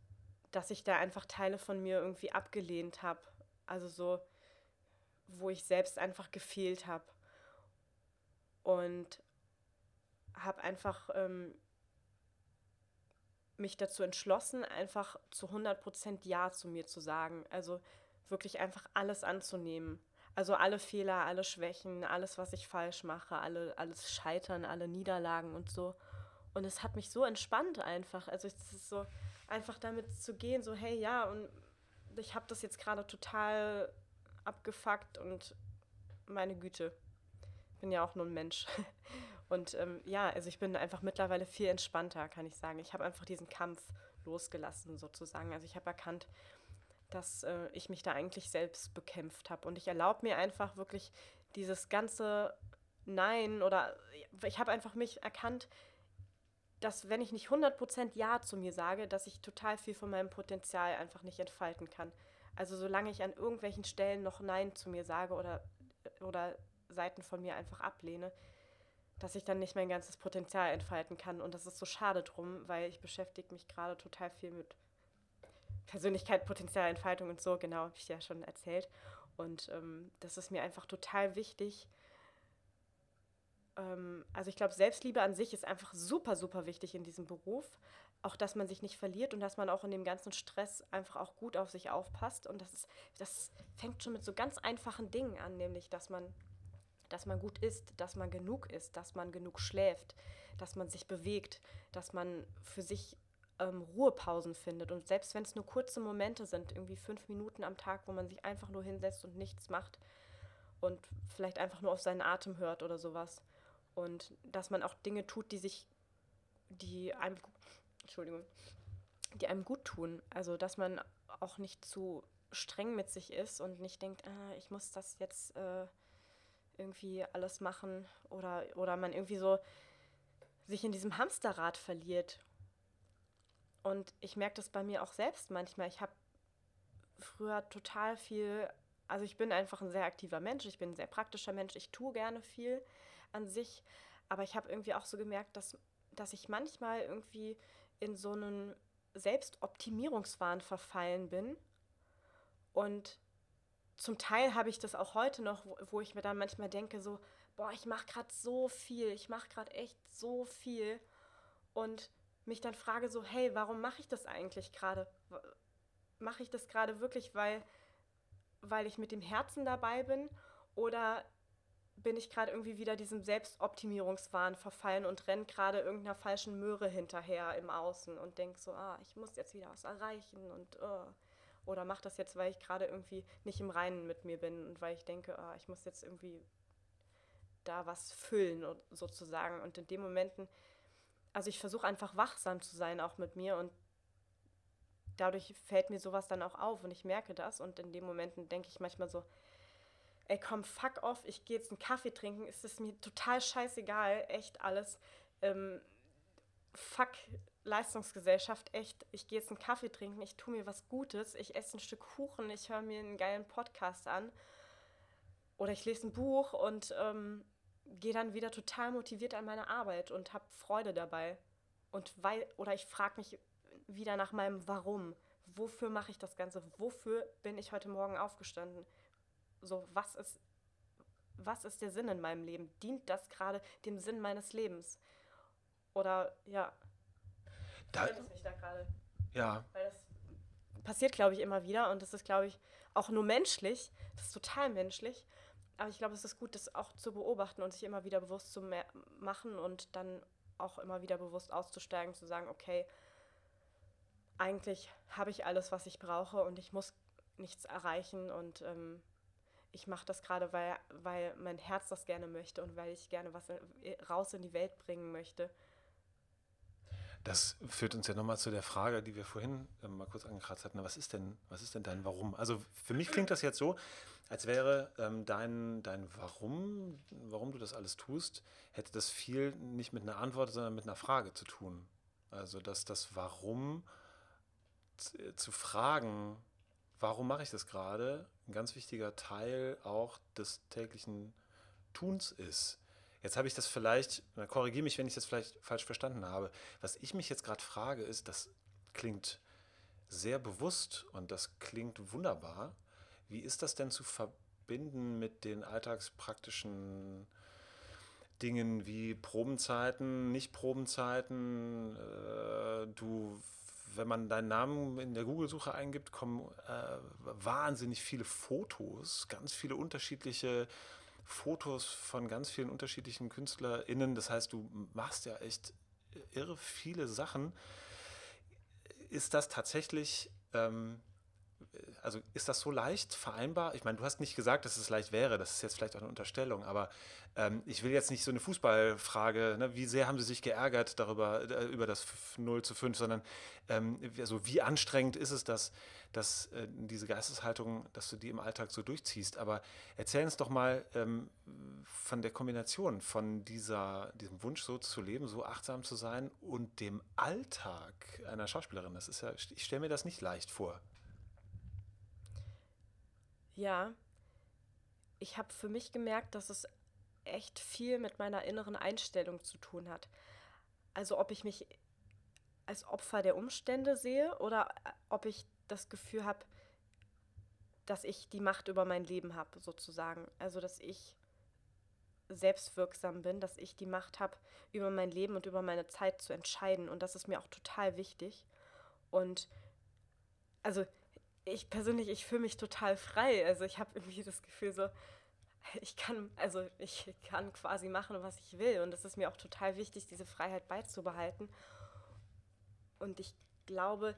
dass ich da einfach Teile von mir irgendwie abgelehnt habe, also so, wo ich selbst einfach gefehlt habe und habe einfach ähm, mich dazu entschlossen, einfach zu 100% Ja zu mir zu sagen. Also wirklich einfach alles anzunehmen. Also alle Fehler, alle Schwächen, alles, was ich falsch mache, alle, alles Scheitern, alle Niederlagen und so. Und es hat mich so entspannt einfach. Also es ist so einfach damit zu gehen, so hey ja, und ich habe das jetzt gerade total abgefuckt und meine Güte, bin ja auch nur ein Mensch. Und ähm, ja, also ich bin einfach mittlerweile viel entspannter, kann ich sagen. Ich habe einfach diesen Kampf losgelassen sozusagen. Also ich habe erkannt, dass äh, ich mich da eigentlich selbst bekämpft habe. Und ich erlaube mir einfach wirklich dieses ganze Nein oder ich habe einfach mich erkannt, dass wenn ich nicht 100% Ja zu mir sage, dass ich total viel von meinem Potenzial einfach nicht entfalten kann. Also solange ich an irgendwelchen Stellen noch Nein zu mir sage oder, oder Seiten von mir einfach ablehne, dass ich dann nicht mein ganzes Potenzial entfalten kann. Und das ist so schade drum, weil ich beschäftige mich gerade total viel mit Persönlichkeit, Potenzialentfaltung und so, genau, habe ich ja schon erzählt. Und ähm, das ist mir einfach total wichtig. Ähm, also ich glaube, Selbstliebe an sich ist einfach super, super wichtig in diesem Beruf. Auch, dass man sich nicht verliert und dass man auch in dem ganzen Stress einfach auch gut auf sich aufpasst. Und das, ist, das fängt schon mit so ganz einfachen Dingen an, nämlich, dass man dass man gut isst, dass man genug isst, dass man genug schläft, dass man sich bewegt, dass man für sich ähm, Ruhepausen findet. Und selbst wenn es nur kurze Momente sind, irgendwie fünf Minuten am Tag, wo man sich einfach nur hinsetzt und nichts macht und vielleicht einfach nur auf seinen Atem hört oder sowas. Und dass man auch Dinge tut, die sich, die einem, Entschuldigung, die einem gut tun. Also dass man auch nicht zu streng mit sich ist und nicht denkt, ah, ich muss das jetzt äh, irgendwie alles machen oder, oder man irgendwie so sich in diesem Hamsterrad verliert. Und ich merke das bei mir auch selbst manchmal. Ich habe früher total viel, also ich bin einfach ein sehr aktiver Mensch, ich bin ein sehr praktischer Mensch, ich tue gerne viel an sich, aber ich habe irgendwie auch so gemerkt, dass, dass ich manchmal irgendwie in so einen Selbstoptimierungswahn verfallen bin und zum Teil habe ich das auch heute noch, wo, wo ich mir dann manchmal denke, so, boah, ich mache gerade so viel, ich mache gerade echt so viel. Und mich dann frage so, hey, warum mache ich das eigentlich gerade? Mache ich das gerade wirklich, weil, weil ich mit dem Herzen dabei bin? Oder bin ich gerade irgendwie wieder diesem Selbstoptimierungswahn verfallen und renne gerade irgendeiner falschen Möhre hinterher im Außen und denke so, ah, ich muss jetzt wieder was erreichen und uh oder mache das jetzt, weil ich gerade irgendwie nicht im Reinen mit mir bin und weil ich denke, ah, ich muss jetzt irgendwie da was füllen sozusagen. Und in den Momenten, also ich versuche einfach wachsam zu sein auch mit mir und dadurch fällt mir sowas dann auch auf und ich merke das und in den Momenten denke ich manchmal so, ey komm, fuck off, ich gehe jetzt einen Kaffee trinken, ist es mir total scheißegal, echt alles. Ähm, fuck Leistungsgesellschaft echt, ich gehe jetzt einen Kaffee trinken, ich tue mir was Gutes, ich esse ein Stück Kuchen, ich höre mir einen geilen Podcast an oder ich lese ein Buch und ähm, gehe dann wieder total motiviert an meine Arbeit und habe Freude dabei. Und weil, oder ich frage mich wieder nach meinem Warum. Wofür mache ich das Ganze? Wofür bin ich heute Morgen aufgestanden? So, was ist, was ist der Sinn in meinem Leben? Dient das gerade dem Sinn meines Lebens? Oder ja, da, mich da gerade. Ja. Weil das passiert, glaube ich, immer wieder und das ist, glaube ich, auch nur menschlich. Das ist total menschlich. Aber ich glaube, es ist gut, das auch zu beobachten und sich immer wieder bewusst zu machen und dann auch immer wieder bewusst auszusteigen, zu sagen, okay, eigentlich habe ich alles, was ich brauche und ich muss nichts erreichen und ähm, ich mache das gerade, weil, weil mein Herz das gerne möchte und weil ich gerne was raus in die Welt bringen möchte. Das führt uns ja nochmal zu der Frage, die wir vorhin äh, mal kurz angekratzt hatten. Was ist denn, was ist denn dein Warum? Also für mich klingt das jetzt so, als wäre ähm, dein, dein Warum, warum du das alles tust, hätte das viel nicht mit einer Antwort, sondern mit einer Frage zu tun. Also dass das Warum zu fragen, warum mache ich das gerade, ein ganz wichtiger Teil auch des täglichen Tuns ist. Jetzt habe ich das vielleicht, korrigiere mich, wenn ich das vielleicht falsch verstanden habe. Was ich mich jetzt gerade frage, ist, das klingt sehr bewusst und das klingt wunderbar. Wie ist das denn zu verbinden mit den alltagspraktischen Dingen wie Probenzeiten, Nicht-Probenzeiten? Äh, du wenn man deinen Namen in der Google-Suche eingibt, kommen äh, wahnsinnig viele Fotos, ganz viele unterschiedliche Fotos von ganz vielen unterschiedlichen KünstlerInnen. Das heißt, du machst ja echt irre viele Sachen. Ist das tatsächlich ähm, also ist das so leicht vereinbar? Ich meine, du hast nicht gesagt, dass es leicht wäre, das ist jetzt vielleicht auch eine Unterstellung, aber ähm, ich will jetzt nicht so eine Fußballfrage, ne, wie sehr haben sie sich geärgert darüber, äh, über das 0 zu 5, sondern ähm, also wie anstrengend ist es, dass, dass äh, diese Geisteshaltung, dass du die im Alltag so durchziehst. Aber erzähl uns doch mal ähm, von der Kombination von dieser, diesem Wunsch, so zu leben, so achtsam zu sein und dem Alltag einer Schauspielerin. Das ist ja, ich stelle mir das nicht leicht vor. Ja, ich habe für mich gemerkt, dass es echt viel mit meiner inneren Einstellung zu tun hat. Also ob ich mich als Opfer der Umstände sehe oder äh, ob ich das Gefühl habe, dass ich die Macht über mein Leben habe, sozusagen. Also dass ich selbstwirksam bin, dass ich die Macht habe, über mein Leben und über meine Zeit zu entscheiden. Und das ist mir auch total wichtig. Und also ich persönlich, ich fühle mich total frei. Also ich habe irgendwie das Gefühl so, ich kann, also ich kann quasi machen, was ich will. Und es ist mir auch total wichtig, diese Freiheit beizubehalten. Und ich glaube,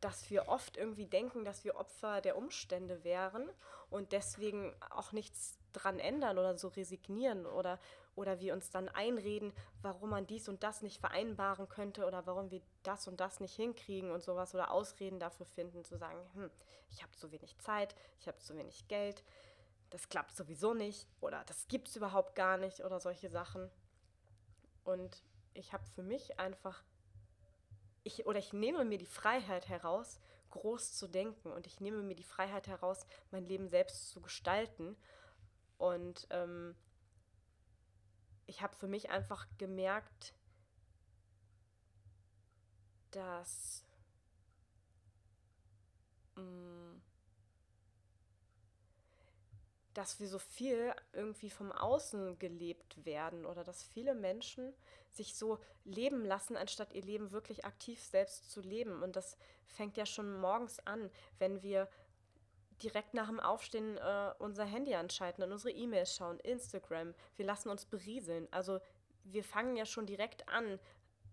dass wir oft irgendwie denken, dass wir Opfer der Umstände wären und deswegen auch nichts dran ändern oder so resignieren oder, oder wir uns dann einreden, warum man dies und das nicht vereinbaren könnte oder warum wir das und das nicht hinkriegen und sowas oder Ausreden dafür finden, zu sagen, hm, ich habe zu wenig Zeit, ich habe zu wenig Geld, das klappt sowieso nicht oder das gibt es überhaupt gar nicht oder solche Sachen. Und ich habe für mich einfach, ich, oder ich nehme mir die Freiheit heraus, groß zu denken und ich nehme mir die Freiheit heraus, mein Leben selbst zu gestalten. Und ähm, ich habe für mich einfach gemerkt, dass mm, dass wir so viel irgendwie vom Außen gelebt werden oder dass viele Menschen sich so leben lassen, anstatt ihr Leben wirklich aktiv selbst zu leben. Und das fängt ja schon morgens an, wenn wir direkt nach dem Aufstehen äh, unser Handy anschalten und unsere E-Mails schauen, Instagram. Wir lassen uns berieseln. Also wir fangen ja schon direkt an,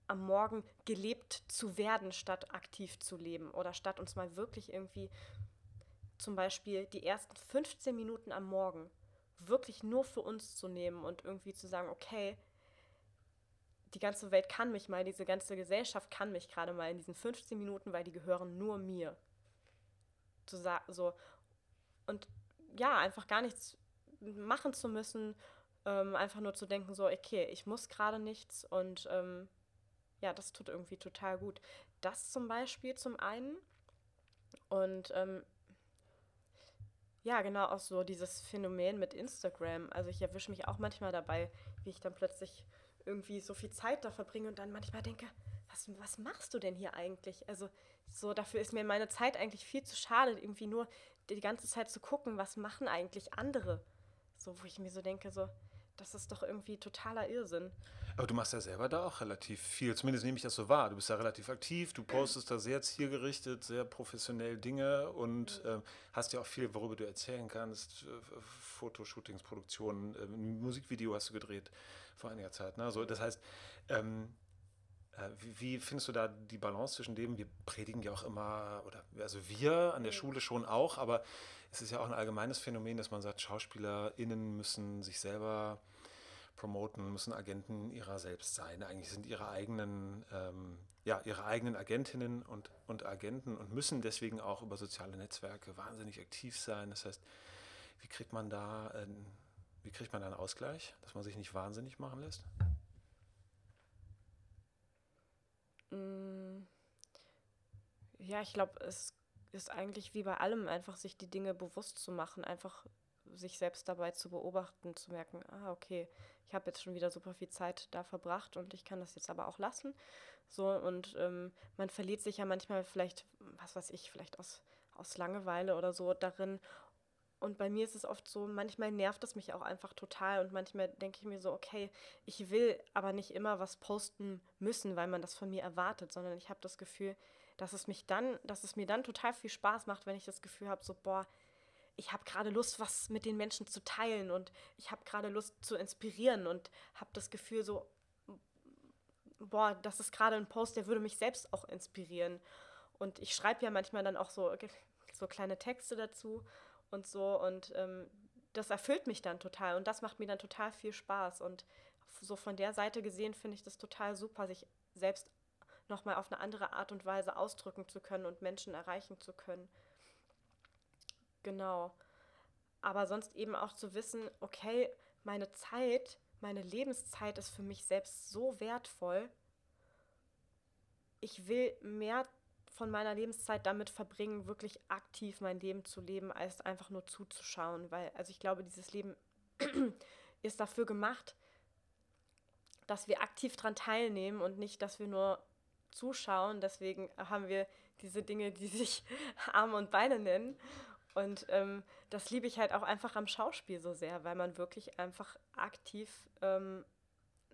am Morgen gelebt zu werden, statt aktiv zu leben oder statt uns mal wirklich irgendwie zum Beispiel die ersten 15 Minuten am Morgen wirklich nur für uns zu nehmen und irgendwie zu sagen, okay, die ganze Welt kann mich mal, diese ganze Gesellschaft kann mich gerade mal in diesen 15 Minuten, weil die gehören nur mir. Zu so. Und ja, einfach gar nichts machen zu müssen, ähm, einfach nur zu denken, so, okay, ich muss gerade nichts und ähm, ja, das tut irgendwie total gut. Das zum Beispiel zum einen. Und ähm, ja, genau, auch so dieses Phänomen mit Instagram. Also ich erwische mich auch manchmal dabei, wie ich dann plötzlich irgendwie so viel Zeit da verbringe und dann manchmal denke, was, was machst du denn hier eigentlich? Also so, dafür ist mir meine Zeit eigentlich viel zu schade, irgendwie nur die ganze Zeit zu gucken, was machen eigentlich andere. So, wo ich mir so denke, so, das ist doch irgendwie totaler Irrsinn. Aber du machst ja selber da auch relativ viel. Zumindest nehme ich das so wahr. Du bist da relativ aktiv, du postest da sehr zielgerichtet, sehr professionell Dinge und äh, hast ja auch viel, worüber du erzählen kannst. Äh, Fotoshootings, Produktionen, äh, ein Musikvideo hast du gedreht vor einiger Zeit. Ne? Also, das heißt, ähm, Äh, wie, wie, findest du da die Balance zwischen dem? Wir predigen ja auch immer, oder also wir an der. Schule schon auch, aber es ist ja auch ein allgemeines Phänomen, dass man sagt, SchauspielerInnen müssen sich selber promoten, müssen Agenten ihrer selbst sein. Eigentlich sind ihre eigenen, ähm, ja, ihre eigenen Agentinnen und, und Agenten und müssen deswegen auch über soziale Netzwerke wahnsinnig aktiv sein. Das heißt, wie kriegt man da, äh, wie kriegt man da einen Ausgleich, dass man sich nicht wahnsinnig machen lässt? Mm. Ja, ich glaube, es ist eigentlich wie bei allem einfach, sich die Dinge bewusst zu machen, einfach sich selbst dabei zu beobachten, zu merken, ah, okay, ich habe jetzt schon wieder super viel Zeit da verbracht und ich kann das jetzt aber auch lassen. So, und ähm, man verliert sich ja manchmal vielleicht, was weiß ich, vielleicht aus, aus Langeweile oder so darin. Und bei mir ist es oft so, manchmal nervt es mich auch einfach total und manchmal denke ich mir so, okay, ich will aber nicht immer was posten müssen, weil man das von mir erwartet, sondern ich habe das Gefühl, dass es mich dann, dass es mir dann total viel Spaß macht, wenn ich das Gefühl habe, so, boah, ich habe gerade Lust, was mit den Menschen zu teilen und ich habe gerade Lust zu inspirieren und habe das Gefühl so, boah, das ist gerade ein Post, der würde mich selbst auch inspirieren. Und ich schreibe ja manchmal dann auch so, so kleine Texte dazu und so und ähm, das erfüllt mich dann total und das macht mir dann total viel Spaß und so von der Seite gesehen finde ich das total super, sich selbst nochmal auf eine andere Art und Weise ausdrücken zu können und Menschen erreichen zu können. Genau. Aber sonst eben auch zu wissen, okay, meine Zeit, meine Lebenszeit ist für mich selbst so wertvoll. Ich will mehr von meiner Lebenszeit damit verbringen, wirklich aktiv mein Leben zu leben, als einfach nur zuzuschauen. Weil, also ich glaube, dieses Leben ist dafür gemacht, dass wir aktiv daran teilnehmen und nicht, dass wir nur zuschauen. Deswegen haben wir diese Dinge, die sich Arme und Beine nennen. Und ähm, das liebe ich halt auch einfach am Schauspiel so sehr, weil man wirklich einfach aktiv ähm,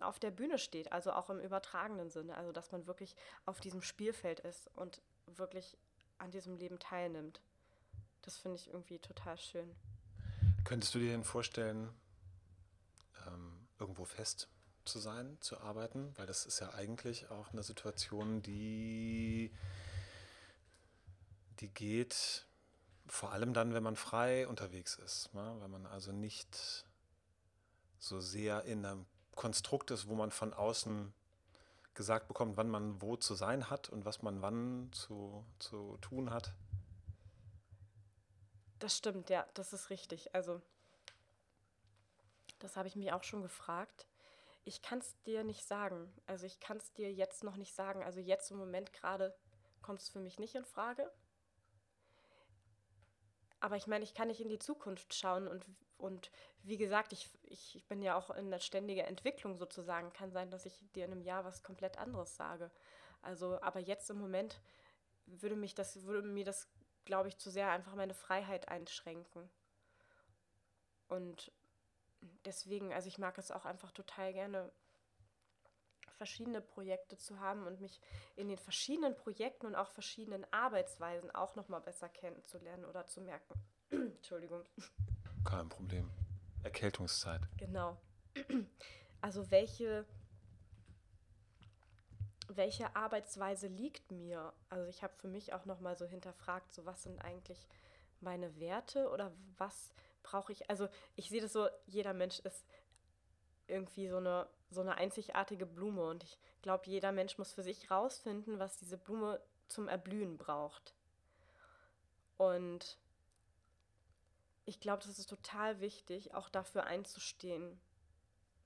auf der Bühne steht, also auch im übertragenen Sinne, also dass man wirklich auf diesem Spielfeld ist und wirklich an diesem Leben teilnimmt. Das finde ich irgendwie total schön. Könntest du dir denn vorstellen, ähm, irgendwo fest zu sein, zu arbeiten? Weil das ist ja eigentlich auch eine Situation, die, die geht vor allem dann, wenn man frei unterwegs ist, ne? wenn man also nicht so sehr in einem Konstrukt ist, wo man von außen gesagt bekommt, wann man wo zu sein hat und was man wann zu, zu tun hat. Das stimmt, ja, das ist richtig. Also, das habe ich mich auch schon gefragt. Ich kann es dir nicht sagen. Also, ich kann es dir jetzt noch nicht sagen. Also, jetzt im Moment gerade kommt es für mich nicht in Frage. Aber ich meine, ich kann nicht in die Zukunft schauen und, und wie gesagt, ich, ich, bin ja auch in einer ständigen Entwicklung sozusagen. Kann sein, dass ich dir in einem Jahr was komplett anderes sage. Also, aber jetzt im Moment würde mich das, würde mir das, glaube ich, zu sehr einfach meine Freiheit einschränken. Und deswegen, also ich mag es auch einfach total gerne, verschiedene Projekte zu haben und mich in den verschiedenen Projekten und auch verschiedenen Arbeitsweisen auch noch mal besser kennenzulernen oder zu merken. Entschuldigung. Kein Problem. Erkältungszeit. Genau. Also welche welche Arbeitsweise liegt mir? Also ich habe für mich auch noch mal so hinterfragt, so was sind eigentlich meine Werte oder was brauche ich? Also ich sehe das so, jeder Mensch ist irgendwie so eine, so eine einzigartige Blume. Und ich glaube, jeder Mensch muss für sich rausfinden, was diese Blume zum Erblühen braucht. Und ich glaube, das ist total wichtig, auch dafür einzustehen.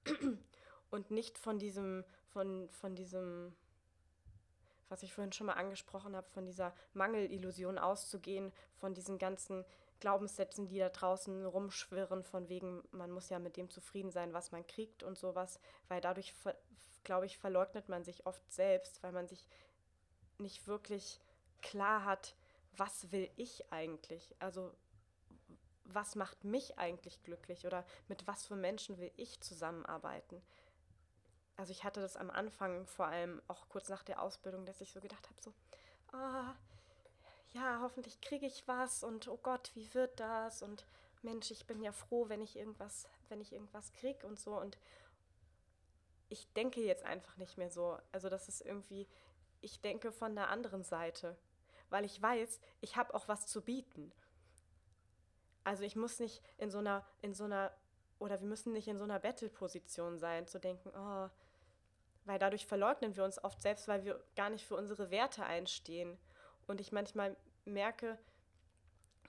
Und nicht von diesem, von, von diesem, was ich vorhin schon mal angesprochen habe, von dieser Mangelillusion auszugehen, von diesen ganzen Glaubenssätzen, die da draußen rumschwirren, von wegen, man muss ja mit dem zufrieden sein, was man kriegt und sowas, weil dadurch, glaube ich, verleugnet man sich oft selbst, weil man sich nicht wirklich klar hat, was will ich eigentlich? Also was macht mich eigentlich glücklich oder mit was für Menschen will ich zusammenarbeiten? Also ich hatte das am Anfang, vor allem auch kurz nach der Ausbildung, dass ich so gedacht habe, so, ah, ja, hoffentlich kriege ich was und oh Gott, wie wird das? Und Mensch, ich bin ja froh, wenn ich irgendwas, wenn ich irgendwas kriege und so. Und ich denke jetzt einfach nicht mehr so. Also das ist irgendwie, ich denke von der anderen Seite, weil ich weiß, ich habe auch was zu bieten. Also ich muss nicht in so einer, in so einer, oder wir müssen nicht in so einer Battle-Position sein, zu denken, oh, weil dadurch verleugnen wir uns oft selbst, weil wir gar nicht für unsere Werte einstehen. Und ich manchmal merke,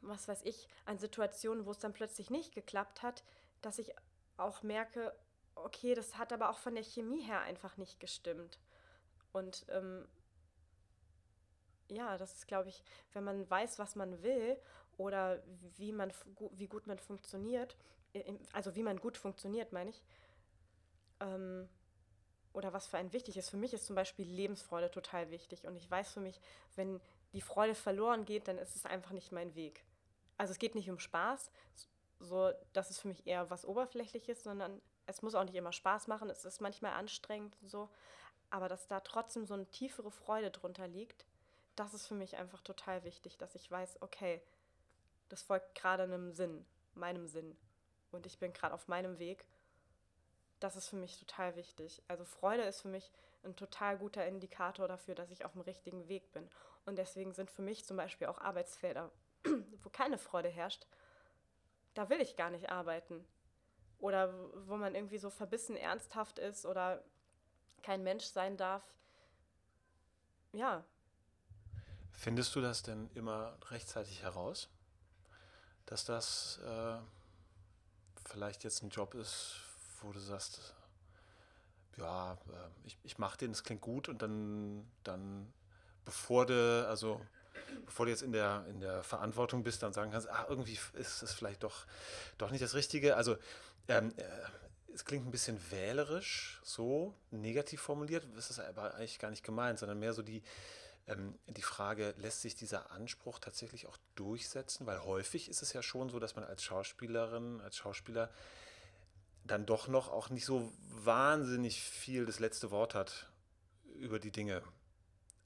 was weiß ich, an Situationen, wo es dann plötzlich nicht geklappt hat, dass ich auch merke, okay, das hat aber auch von der Chemie her einfach nicht gestimmt. Und ähm, ja, das ist, glaube ich, wenn man weiß, was man will oder wie, man, wie gut man funktioniert, also wie man gut funktioniert, meine ich, ähm, oder was für einen wichtig ist. Für mich ist zum Beispiel Lebensfreude total wichtig und ich weiß für mich, wenn die Freude verloren geht, dann ist es einfach nicht mein Weg. Also es geht nicht um Spaß, so das ist für mich eher was Oberflächliches, sondern es muss auch nicht immer Spaß machen, es ist manchmal anstrengend und so, aber dass da trotzdem so eine tiefere Freude drunter liegt, das ist für mich einfach total wichtig, dass ich weiß, okay, das folgt gerade einem Sinn, meinem Sinn und ich bin gerade auf meinem Weg. Das ist für mich total wichtig. Also Freude ist für mich ein total guter Indikator dafür, dass ich auf dem richtigen Weg bin. Und deswegen sind für mich zum Beispiel auch Arbeitsfelder, wo keine Freude herrscht, da will ich gar nicht arbeiten oder wo man irgendwie so verbissen ernsthaft ist oder kein Mensch sein darf. Ja. Findest du das denn immer rechtzeitig heraus, dass das äh, vielleicht jetzt ein Job ist, wo du sagst, ja, äh, ich, ich mache den, es klingt gut und dann, dann bevor du, also bevor du jetzt in der, in der Verantwortung bist, dann sagen kannst, ah, irgendwie ist es vielleicht doch, doch nicht das Richtige. Also ähm, äh, es klingt ein bisschen wählerisch, so negativ formuliert, das ist aber eigentlich gar nicht gemeint, sondern mehr so die, ähm, die Frage, lässt sich dieser Anspruch tatsächlich auch durchsetzen? Weil häufig ist es ja schon so, dass man als Schauspielerin, als Schauspieler dann doch noch auch nicht so wahnsinnig viel das letzte Wort hat über die Dinge.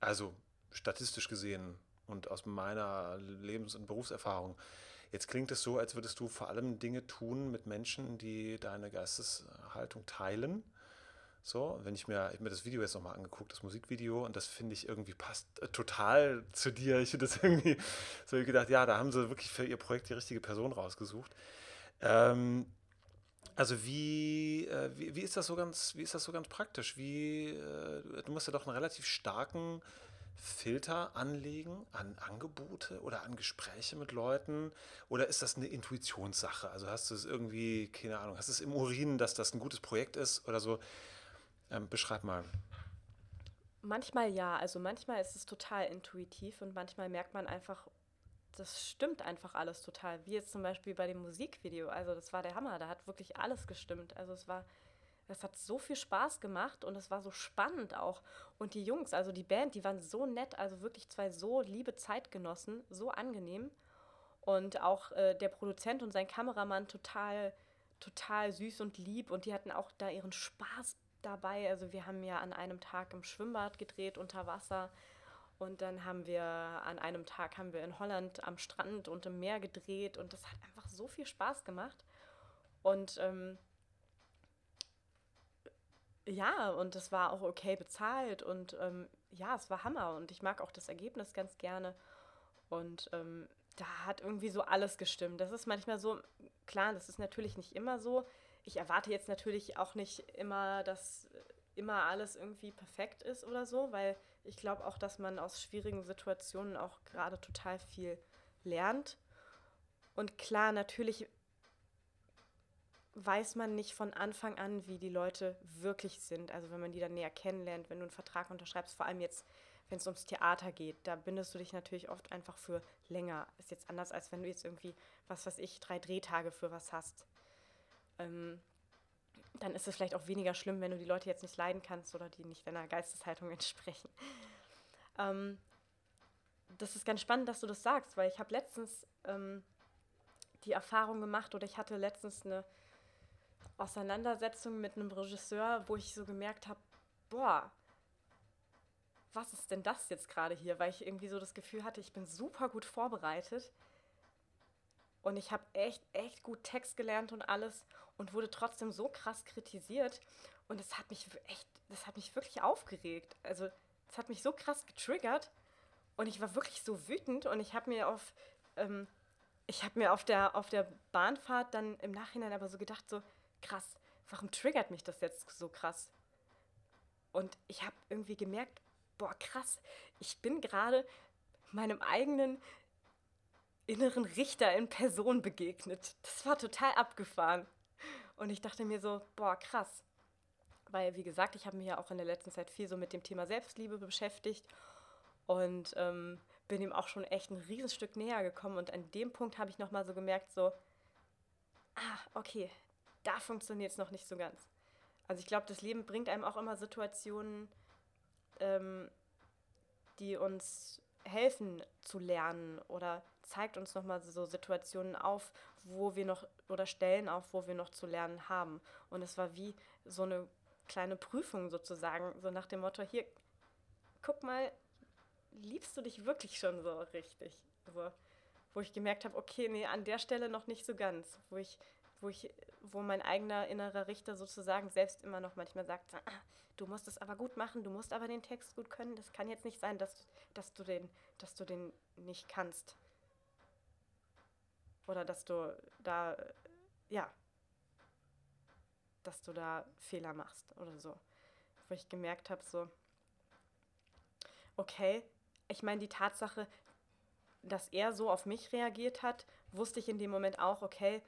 Also statistisch gesehen und aus meiner Lebens- und Berufserfahrung Jetzt klingt es so, als würdest du vor allem Dinge tun mit Menschen, die deine Geisteshaltung teilen. So, wenn ich mir, ich mir das Video jetzt nochmal angeguckt, das Musikvideo, und das finde ich irgendwie passt äh, total zu dir. Ich finde das irgendwie so gedacht, ja, da haben sie wirklich für ihr Projekt die richtige Person rausgesucht. Ähm, also wie, äh, wie, wie, ist das so ganz, wie ist das so ganz praktisch? Wie, äh, du musst ja doch einen relativ starken Filter anlegen an Angebote oder an Gespräche mit Leuten? Oder ist das eine Intuitionssache? Also hast du es irgendwie, keine Ahnung, hast du es im Urin, dass das ein gutes Projekt ist oder so? Ähm, beschreib mal. Manchmal ja, also manchmal ist es total intuitiv und manchmal merkt man einfach, das stimmt einfach alles total. Wie jetzt zum Beispiel bei dem Musikvideo. Also das war der Hammer, da hat wirklich alles gestimmt. Also es war das hat so viel Spaß gemacht und es war so spannend auch. Und die Jungs, also die Band, die waren so nett, also wirklich zwei so liebe Zeitgenossen, so angenehm. Und auch äh, der Produzent und sein Kameramann total, total süß und lieb. Und die hatten auch da ihren Spaß dabei. Also wir haben ja an einem Tag im Schwimmbad gedreht unter Wasser. Und dann haben wir an einem Tag haben wir in Holland am Strand und im Meer gedreht. Und das hat einfach so viel Spaß gemacht. Und ähm, ja, und es war auch okay bezahlt und ähm, ja, es war Hammer und ich mag auch das Ergebnis ganz gerne. Und ähm, da hat irgendwie so alles gestimmt. Das ist manchmal so, klar, das ist natürlich nicht immer so. Ich erwarte jetzt natürlich auch nicht immer, dass immer alles irgendwie perfekt ist oder so, weil ich glaube auch, dass man aus schwierigen Situationen auch gerade total viel lernt. Und klar, natürlich weiß man nicht von Anfang an, wie die Leute wirklich sind. Also wenn man die dann näher kennenlernt, wenn du einen Vertrag unterschreibst, vor allem jetzt, wenn es ums Theater geht, da bindest du dich natürlich oft einfach für länger. Ist jetzt anders, als wenn du jetzt irgendwie, was weiß ich, drei Drehtage für was hast. Ähm, dann ist es vielleicht auch weniger schlimm, wenn du die Leute jetzt nicht leiden kannst oder die nicht deiner Geisteshaltung entsprechen. Ähm, das ist ganz spannend, dass du das sagst, weil ich habe letztens ähm, die Erfahrung gemacht oder ich hatte letztens eine Auseinandersetzung mit einem Regisseur, wo ich so gemerkt habe, boah, was ist denn das jetzt gerade hier? Weil ich irgendwie so das Gefühl hatte, ich bin super gut vorbereitet. Und ich habe echt, echt gut Text gelernt und alles und wurde trotzdem so krass kritisiert. Und es hat mich echt, das hat mich wirklich aufgeregt. Also es hat mich so krass getriggert und ich war wirklich so wütend und ich habe mir auf, ähm, ich habe mir auf der, auf der Bahnfahrt dann im Nachhinein aber so gedacht, so krass, warum triggert mich das jetzt so krass? Und ich habe irgendwie gemerkt, boah, krass, ich bin gerade meinem eigenen inneren Richter in Person begegnet. Das war total abgefahren. Und ich dachte mir so, boah, krass. Weil, wie gesagt, ich habe mich ja auch in der letzten Zeit viel so mit dem Thema Selbstliebe beschäftigt und ähm, bin ihm auch schon echt ein Riesenstück näher gekommen. Und an dem Punkt habe ich nochmal so gemerkt, so, ah, okay, da funktioniert es noch nicht so ganz. Also ich glaube, das Leben bringt einem auch immer Situationen, ähm, die uns helfen zu lernen oder zeigt uns nochmal so Situationen auf, wo wir noch oder Stellen auf, wo wir noch zu lernen haben. Und es war wie so eine kleine Prüfung sozusagen, so nach dem Motto, hier, guck mal, liebst du dich wirklich schon so richtig? Also, wo ich gemerkt habe, okay, nee, an der Stelle noch nicht so ganz, wo ich, wo ich, wo mein eigener innerer Richter sozusagen selbst immer noch manchmal sagt, ah, du musst es aber gut machen, du musst aber den Text gut können. Das kann jetzt nicht sein, dass, dass, du, den, dass du den nicht kannst. Oder dass du da, ja, dass du da Fehler machst oder so. Wo ich gemerkt habe, so, okay, ich meine, die Tatsache, dass er so auf mich reagiert hat, wusste ich in dem Moment auch, okay,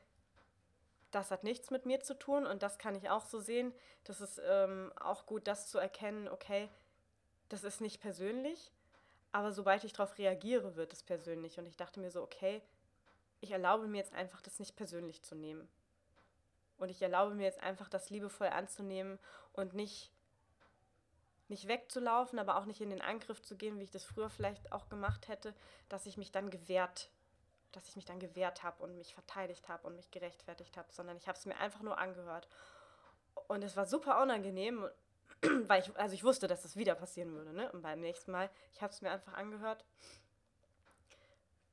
das hat nichts mit mir zu tun und das kann ich auch so sehen. Das ist ähm, auch gut, das zu erkennen, okay, das ist nicht persönlich, aber sobald ich darauf reagiere, wird es persönlich. Und ich dachte mir so, okay, ich erlaube mir jetzt einfach, das nicht persönlich zu nehmen. Und ich erlaube mir jetzt einfach, das liebevoll anzunehmen und nicht, nicht wegzulaufen, aber auch nicht in den Angriff zu gehen, wie ich das früher vielleicht auch gemacht hätte, dass ich mich dann gewehrt dass ich mich dann gewehrt habe und mich verteidigt habe und mich gerechtfertigt habe, sondern ich habe es mir einfach nur angehört. Und es war super unangenehm, weil ich, also ich wusste, dass das wieder passieren würde, ne? Und beim nächsten Mal, ich habe es mir einfach angehört.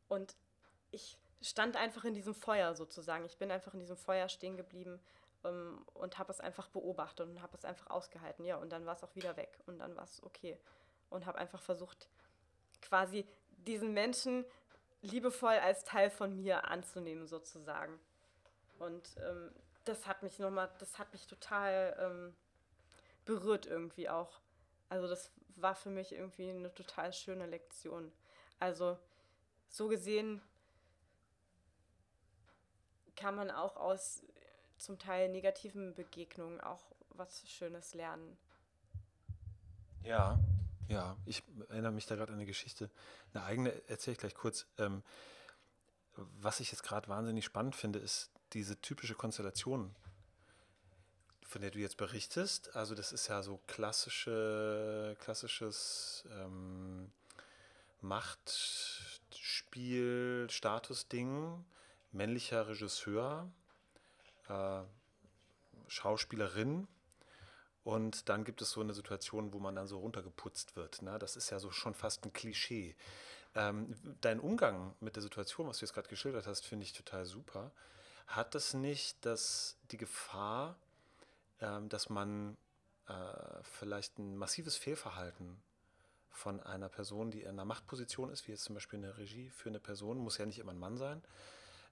Und ich stand einfach in diesem Feuer sozusagen. Ich bin einfach in diesem Feuer stehen geblieben ähm, und habe es einfach beobachtet und habe es einfach ausgehalten. Ja, und dann war es auch wieder weg und dann war es okay. Und habe einfach versucht, quasi diesen Menschen liebevoll als Teil von mir anzunehmen, sozusagen. Und ähm, das hat mich nochmal, das hat mich total ähm, berührt irgendwie auch. Also das war für mich irgendwie eine total schöne Lektion. Also so gesehen kann man auch aus zum Teil negativen Begegnungen auch was Schönes lernen. Ja, ja, ich erinnere mich da gerade an eine Geschichte. Eine eigene erzähle ich gleich kurz. Ähm, was ich jetzt gerade wahnsinnig spannend finde, ist diese typische Konstellation, von der du jetzt berichtest. Also das ist ja so klassische, klassisches ähm, Machtspiel, Statusding, männlicher Regisseur, äh, Schauspielerin und dann gibt es so eine Situation, wo man dann so runtergeputzt wird. Ne? Das ist ja so schon fast ein Klischee. Ähm, dein Umgang mit der Situation, was du jetzt gerade geschildert hast, finde ich total super. Hat das nicht das, die Gefahr, ähm, dass man äh, vielleicht ein massives Fehlverhalten von einer Person, die in einer Machtposition ist, wie jetzt zum Beispiel eine Regie für eine Person, muss ja nicht immer ein Mann sein,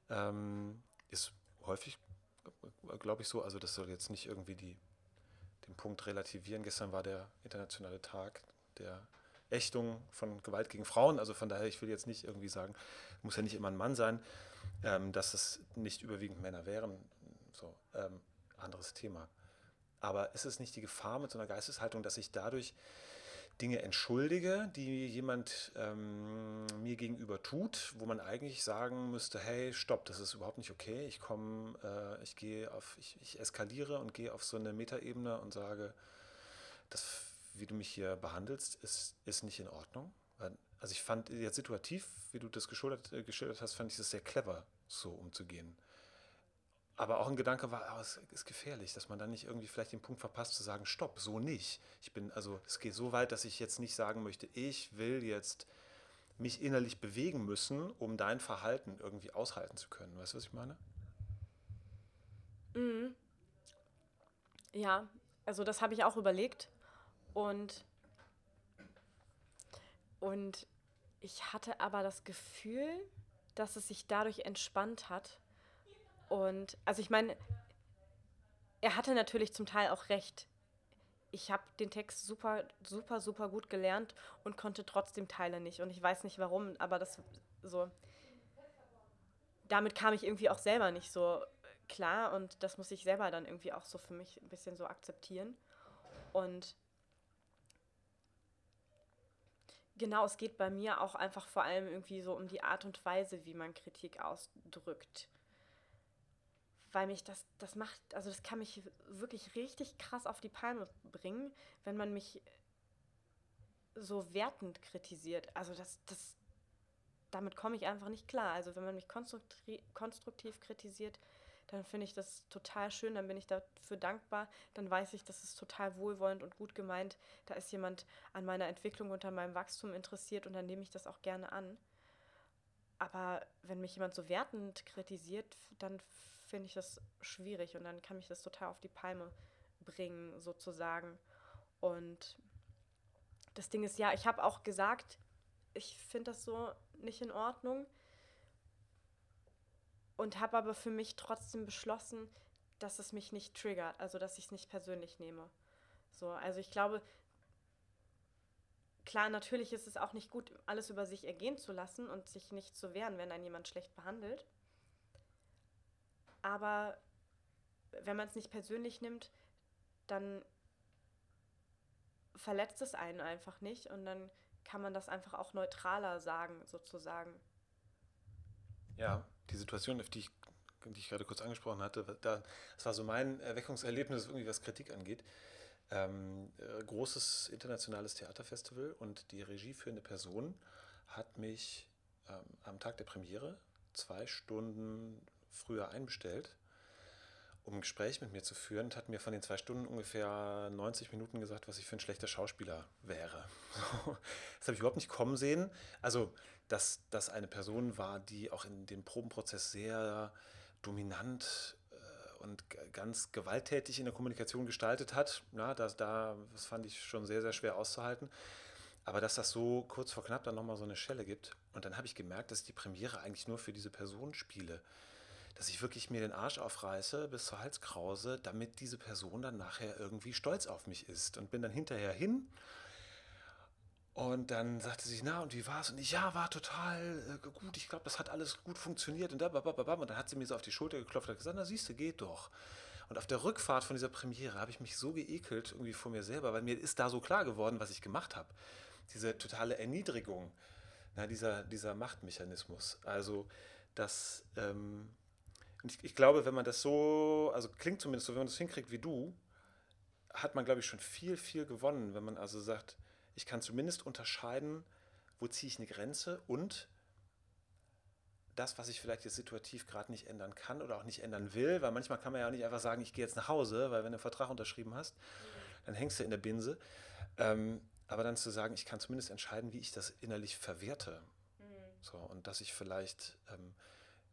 ähm, ist häufig, glaube ich, so. Also das soll jetzt nicht irgendwie die den Punkt relativieren. Gestern war der internationale Tag der Ächtung von Gewalt gegen Frauen. Also von daher, ich will jetzt nicht irgendwie sagen, muss ja nicht immer ein Mann sein, ähm, dass es nicht überwiegend Männer wären. So, ähm, anderes Thema. Aber ist es nicht die Gefahr mit so einer Geisteshaltung, dass ich dadurch Dinge entschuldige, die jemand ähm, mir gegenüber tut, wo man eigentlich sagen müsste, hey, stopp, das ist überhaupt nicht okay. Ich komme, äh, ich gehe auf, ich, ich eskaliere und gehe auf so eine Metaebene und sage, das, wie du mich hier behandelst, ist, ist nicht in Ordnung. Also ich fand jetzt situativ, wie du das geschildert, äh, geschildert hast, fand ich es sehr clever, so umzugehen. Aber auch ein Gedanke war, oh, es ist gefährlich, dass man dann nicht irgendwie vielleicht den Punkt verpasst zu sagen, stopp, so nicht. Ich bin, also es geht so weit, dass ich jetzt nicht sagen möchte, ich will jetzt mich innerlich bewegen müssen, um dein Verhalten irgendwie aushalten zu können. Weißt du, was ich meine? Mhm. Ja, also das habe ich auch überlegt und und ich hatte aber das Gefühl, dass es sich dadurch entspannt hat. Und also ich meine, er hatte natürlich zum Teil auch recht. Ich habe den Text super, super, super gut gelernt und konnte trotzdem Teile nicht. Und ich weiß nicht warum, aber das so. Damit kam ich irgendwie auch selber nicht so klar und das muss ich selber dann irgendwie auch so für mich ein bisschen so akzeptieren. Und Genau, es geht bei mir auch einfach vor allem irgendwie so um die Art und Weise, wie man Kritik ausdrückt. Weil mich das, das macht, also das kann mich wirklich richtig krass auf die Palme bringen, wenn man mich so wertend kritisiert. Also das, das, damit komme ich einfach nicht klar. Also wenn man mich konstruktiv, konstruktiv kritisiert, dann finde ich das total schön, dann bin ich dafür dankbar, dann weiß ich, das ist total wohlwollend und gut gemeint, da ist jemand an meiner Entwicklung und an meinem Wachstum interessiert und dann nehme ich das auch gerne an. Aber wenn mich jemand so wertend kritisiert, dann finde ich das schwierig und dann kann mich das total auf die Palme bringen, sozusagen. Und das Ding ist ja, ich habe auch gesagt, ich finde das so nicht in Ordnung und habe aber für mich trotzdem beschlossen, dass es mich nicht triggert, also dass ich es nicht persönlich nehme. So, also ich glaube, klar, natürlich ist es auch nicht gut, alles über sich ergehen zu lassen und sich nicht zu wehren, wenn einen jemand schlecht behandelt. Aber wenn man es nicht persönlich nimmt, dann verletzt es einen einfach nicht und dann kann man das einfach auch neutraler sagen, sozusagen. Ja, die Situation, auf die ich, die ich gerade kurz angesprochen hatte, da, das war so mein Erweckungserlebnis, irgendwie was Kritik angeht. Ähm, äh, großes internationales Theaterfestival und die regieführende Person hat mich ähm, am Tag der Premiere zwei Stunden früher einbestellt, um ein Gespräch mit mir zu führen und hat mir von den zwei Stunden ungefähr 90 Minuten gesagt, was ich für ein schlechter Schauspieler wäre. das habe ich überhaupt nicht kommen sehen. Also dass das eine Person war, die auch in dem Probenprozess sehr dominant äh, und ganz gewalttätig in der Kommunikation gestaltet hat. Na, das, da, das fand ich schon sehr, sehr schwer auszuhalten. Aber dass das so kurz vor knapp dann nochmal so eine Schelle gibt. Und dann habe ich gemerkt, dass ich die Premiere eigentlich nur für diese Person spiele. Dass ich wirklich mir den Arsch aufreiße bis zur Halskrause, damit diese Person dann nachher irgendwie stolz auf mich ist. Und bin dann hinterher hin und dann sagte sie, na, und wie war's? Und ich, ja, war total äh, gut. Ich glaube, das hat alles gut funktioniert. Und, da, und dann hat sie mir so auf die Schulter geklopft und gesagt, na, siehst du, geht doch. Und auf der Rückfahrt von dieser Premiere habe ich mich so geekelt irgendwie vor mir selber, weil mir ist da so klar geworden, was ich gemacht habe. Diese totale Erniedrigung, na, dieser, dieser Machtmechanismus. Also, das, ähm, ich, ich glaube, wenn man das so, also klingt zumindest so, wenn man das hinkriegt wie du, hat man, glaube ich, schon viel, viel gewonnen, wenn man also sagt, ich kann zumindest unterscheiden, wo ziehe ich eine Grenze und das, was ich vielleicht jetzt situativ gerade nicht ändern kann oder auch nicht ändern will, weil manchmal kann man ja auch nicht einfach sagen, ich gehe jetzt nach Hause, weil wenn du einen Vertrag unterschrieben hast, dann hängst du in der Binse. Ähm, aber dann zu sagen, ich kann zumindest entscheiden, wie ich das innerlich verwerte. Mhm. So, und dass ich vielleicht ähm,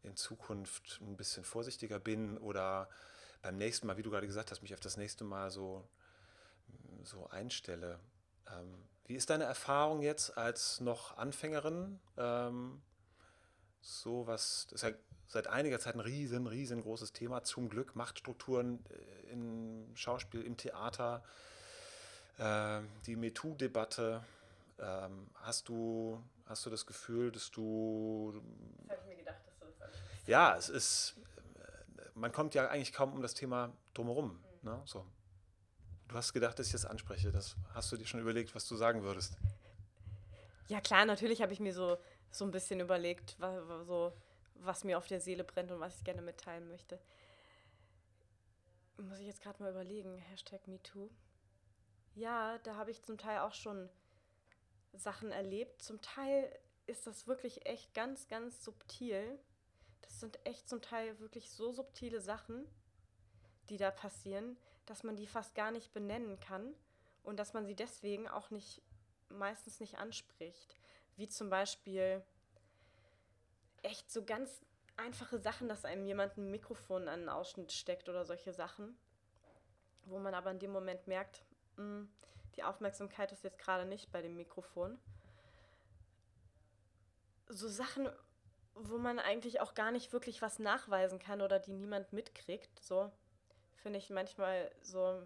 in Zukunft ein bisschen vorsichtiger bin oder beim nächsten Mal, wie du gerade gesagt hast, mich auf das nächste Mal so, so einstelle. Ähm, wie ist deine Erfahrung jetzt als noch Anfängerin? Ähm, so was, das ist ja seit einiger Zeit ein riesen, riesengroßes Thema. Zum Glück Machtstrukturen äh, im Schauspiel, im Theater, äh, die MeToo-Debatte. Ähm, hast, du, hast du das Gefühl, dass du. Das habe ich mir gedacht, Ja, es ist. Äh, man kommt ja eigentlich kaum um das Thema drumherum. Ne? So. Du hast gedacht, dass ich das anspreche. Das hast du dir schon überlegt, was du sagen würdest? Ja, klar, natürlich habe ich mir so, so ein bisschen überlegt, was, so, was mir auf der Seele brennt und was ich gerne mitteilen möchte. Muss ich jetzt gerade mal überlegen, Hashtag MeToo. Ja, da habe ich zum Teil auch schon Sachen erlebt. Zum Teil ist das wirklich echt ganz, ganz subtil. Das sind echt zum Teil wirklich so subtile Sachen, die da passieren dass man die fast gar nicht benennen kann und dass man sie deswegen auch nicht meistens nicht anspricht, wie zum Beispiel echt so ganz einfache Sachen, dass einem jemand ein Mikrofon an einen Ausschnitt steckt oder solche Sachen, wo man aber in dem Moment merkt, mh, hm, die Aufmerksamkeit ist jetzt gerade nicht bei dem Mikrofon. So Sachen, wo man eigentlich auch gar nicht wirklich was nachweisen kann oder die niemand mitkriegt, so finde ich manchmal so,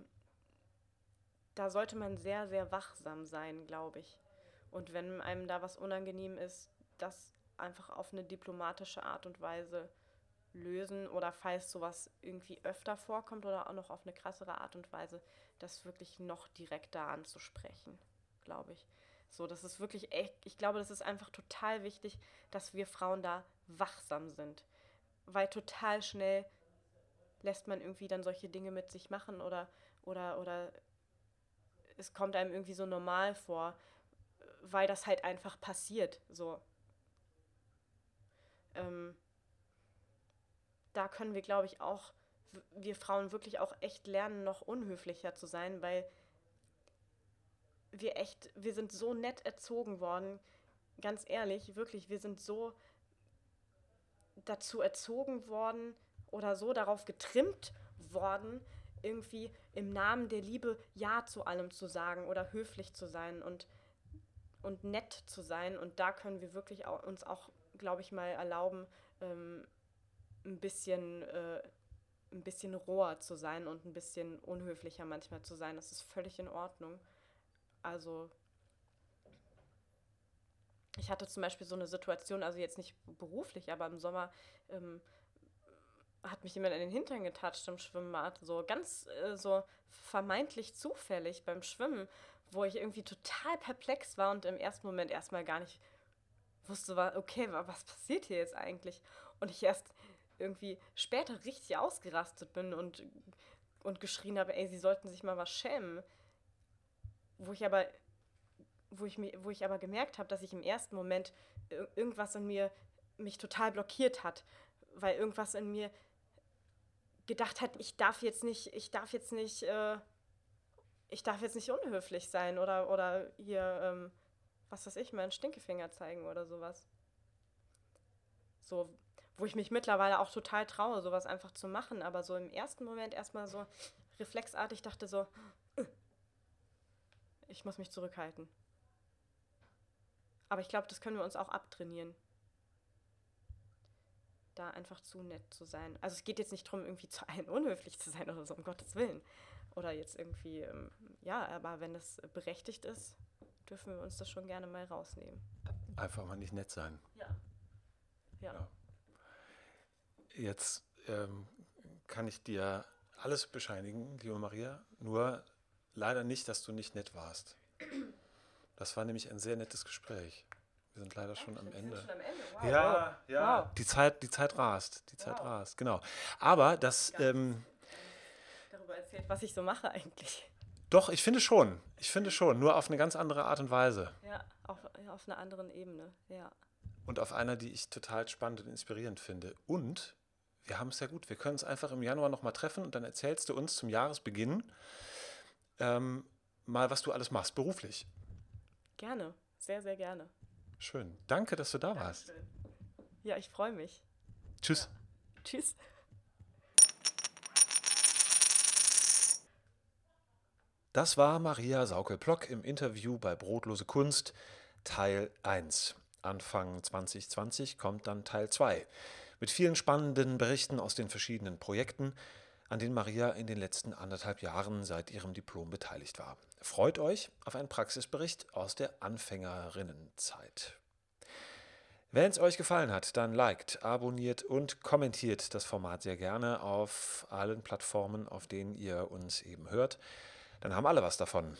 da sollte man sehr, sehr wachsam sein, glaube ich. Und wenn einem da was unangenehm ist, das einfach auf eine diplomatische Art und Weise lösen oder falls sowas irgendwie öfter vorkommt oder auch noch auf eine krassere Art und Weise, das wirklich noch direkter anzusprechen, glaube ich. So, das ist wirklich echt, ich glaube, das ist einfach total wichtig, dass wir Frauen da wachsam sind. Weil total schnell lässt man irgendwie dann solche Dinge mit sich machen oder, oder, oder es kommt einem irgendwie so normal vor, weil das halt einfach passiert. So. Ähm, da können wir, glaube ich, auch, wir Frauen wirklich auch echt lernen, noch unhöflicher zu sein, weil wir echt, wir sind so nett erzogen worden, ganz ehrlich, wirklich, wir sind so dazu erzogen worden oder so darauf getrimmt worden, irgendwie im Namen der Liebe Ja zu allem zu sagen oder höflich zu sein und, und nett zu sein. Und da können wir wirklich auch, uns auch, glaube ich, mal erlauben, ähm, ein bisschen, äh, ein bisschen roher zu sein und ein bisschen unhöflicher manchmal zu sein. Das ist völlig in Ordnung. Also ich hatte zum Beispiel so eine Situation, also jetzt nicht beruflich, aber im Sommer ähm, hat mich jemand in den Hintern getatscht im Schwimmbad, so ganz äh, so vermeintlich zufällig beim Schwimmen, wo ich irgendwie total perplex war und im ersten Moment erstmal gar nicht wusste, okay, was passiert hier jetzt eigentlich? Und ich erst irgendwie später richtig ausgerastet bin und, und geschrien habe, ey, sie sollten sich mal was schämen. Wo ich aber, wo ich, mir, wo ich aber gemerkt habe, dass ich im ersten Moment irgendwas in mir mich total blockiert hat, weil irgendwas in mir gedacht hat, ich darf jetzt nicht, ich darf jetzt nicht, äh, ich darf jetzt nicht unhöflich sein oder, oder hier, ähm, was weiß ich, meinen Stinkefinger zeigen oder sowas. So, wo ich mich mittlerweile auch total traue, sowas einfach zu machen, aber so im ersten Moment erstmal so reflexartig dachte so, ich muss mich zurückhalten. Aber ich glaube, das können wir uns auch abtrainieren. Da einfach zu nett zu sein. Also es geht jetzt nicht darum, irgendwie zu allen unhöflich zu sein oder so, um Gottes Willen. Oder jetzt irgendwie, ähm, ja, aber wenn das berechtigt ist, dürfen wir uns das schon gerne mal rausnehmen. Einfach mal nicht nett sein. Ja. Ja. ja. Jetzt ähm, kann ich dir alles bescheinigen, liebe Maria, nur leider nicht, dass du nicht nett warst. Das war nämlich ein sehr nettes Gespräch. Wir sind leider schon am Ende. Schon am Ende. Wow. Ja, ja. Wow. Die, Zeit, die Zeit rast. Die Zeit wow. rast, genau. Aber das. Ähm, darüber erzählt, was ich so mache eigentlich. Doch, ich finde schon. Ich finde schon. Nur auf eine ganz andere Art und Weise. Ja, auf, auf einer anderen Ebene, ja. Und auf einer, die ich total spannend und inspirierend finde. Und wir haben es ja gut. Wir können uns einfach im Januar nochmal treffen und dann erzählst du uns zum Jahresbeginn ähm, mal, was du alles machst beruflich. Gerne, sehr, sehr gerne. Schön. Danke, dass du da Dankeschön. warst. Ja, ich freue mich. Tschüss. Ja. Tschüss. Das war Maria Saukel-Plock im Interview bei Brotlose Kunst Teil 1. Anfang 2020 kommt dann Teil 2 mit vielen spannenden Berichten aus den verschiedenen Projekten, an denen Maria in den letzten anderthalb Jahren seit ihrem Diplom beteiligt war. Freut euch auf einen Praxisbericht aus der Anfängerinnenzeit. Wenn es euch gefallen hat, dann liked, abonniert und kommentiert das Format sehr gerne auf allen Plattformen, auf denen ihr uns eben hört. Dann haben alle was davon.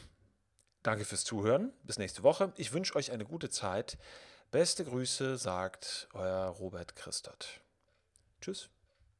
Danke fürs Zuhören. Bis nächste Woche. Ich wünsche euch eine gute Zeit. Beste Grüße, sagt euer Robert Christot. Tschüss.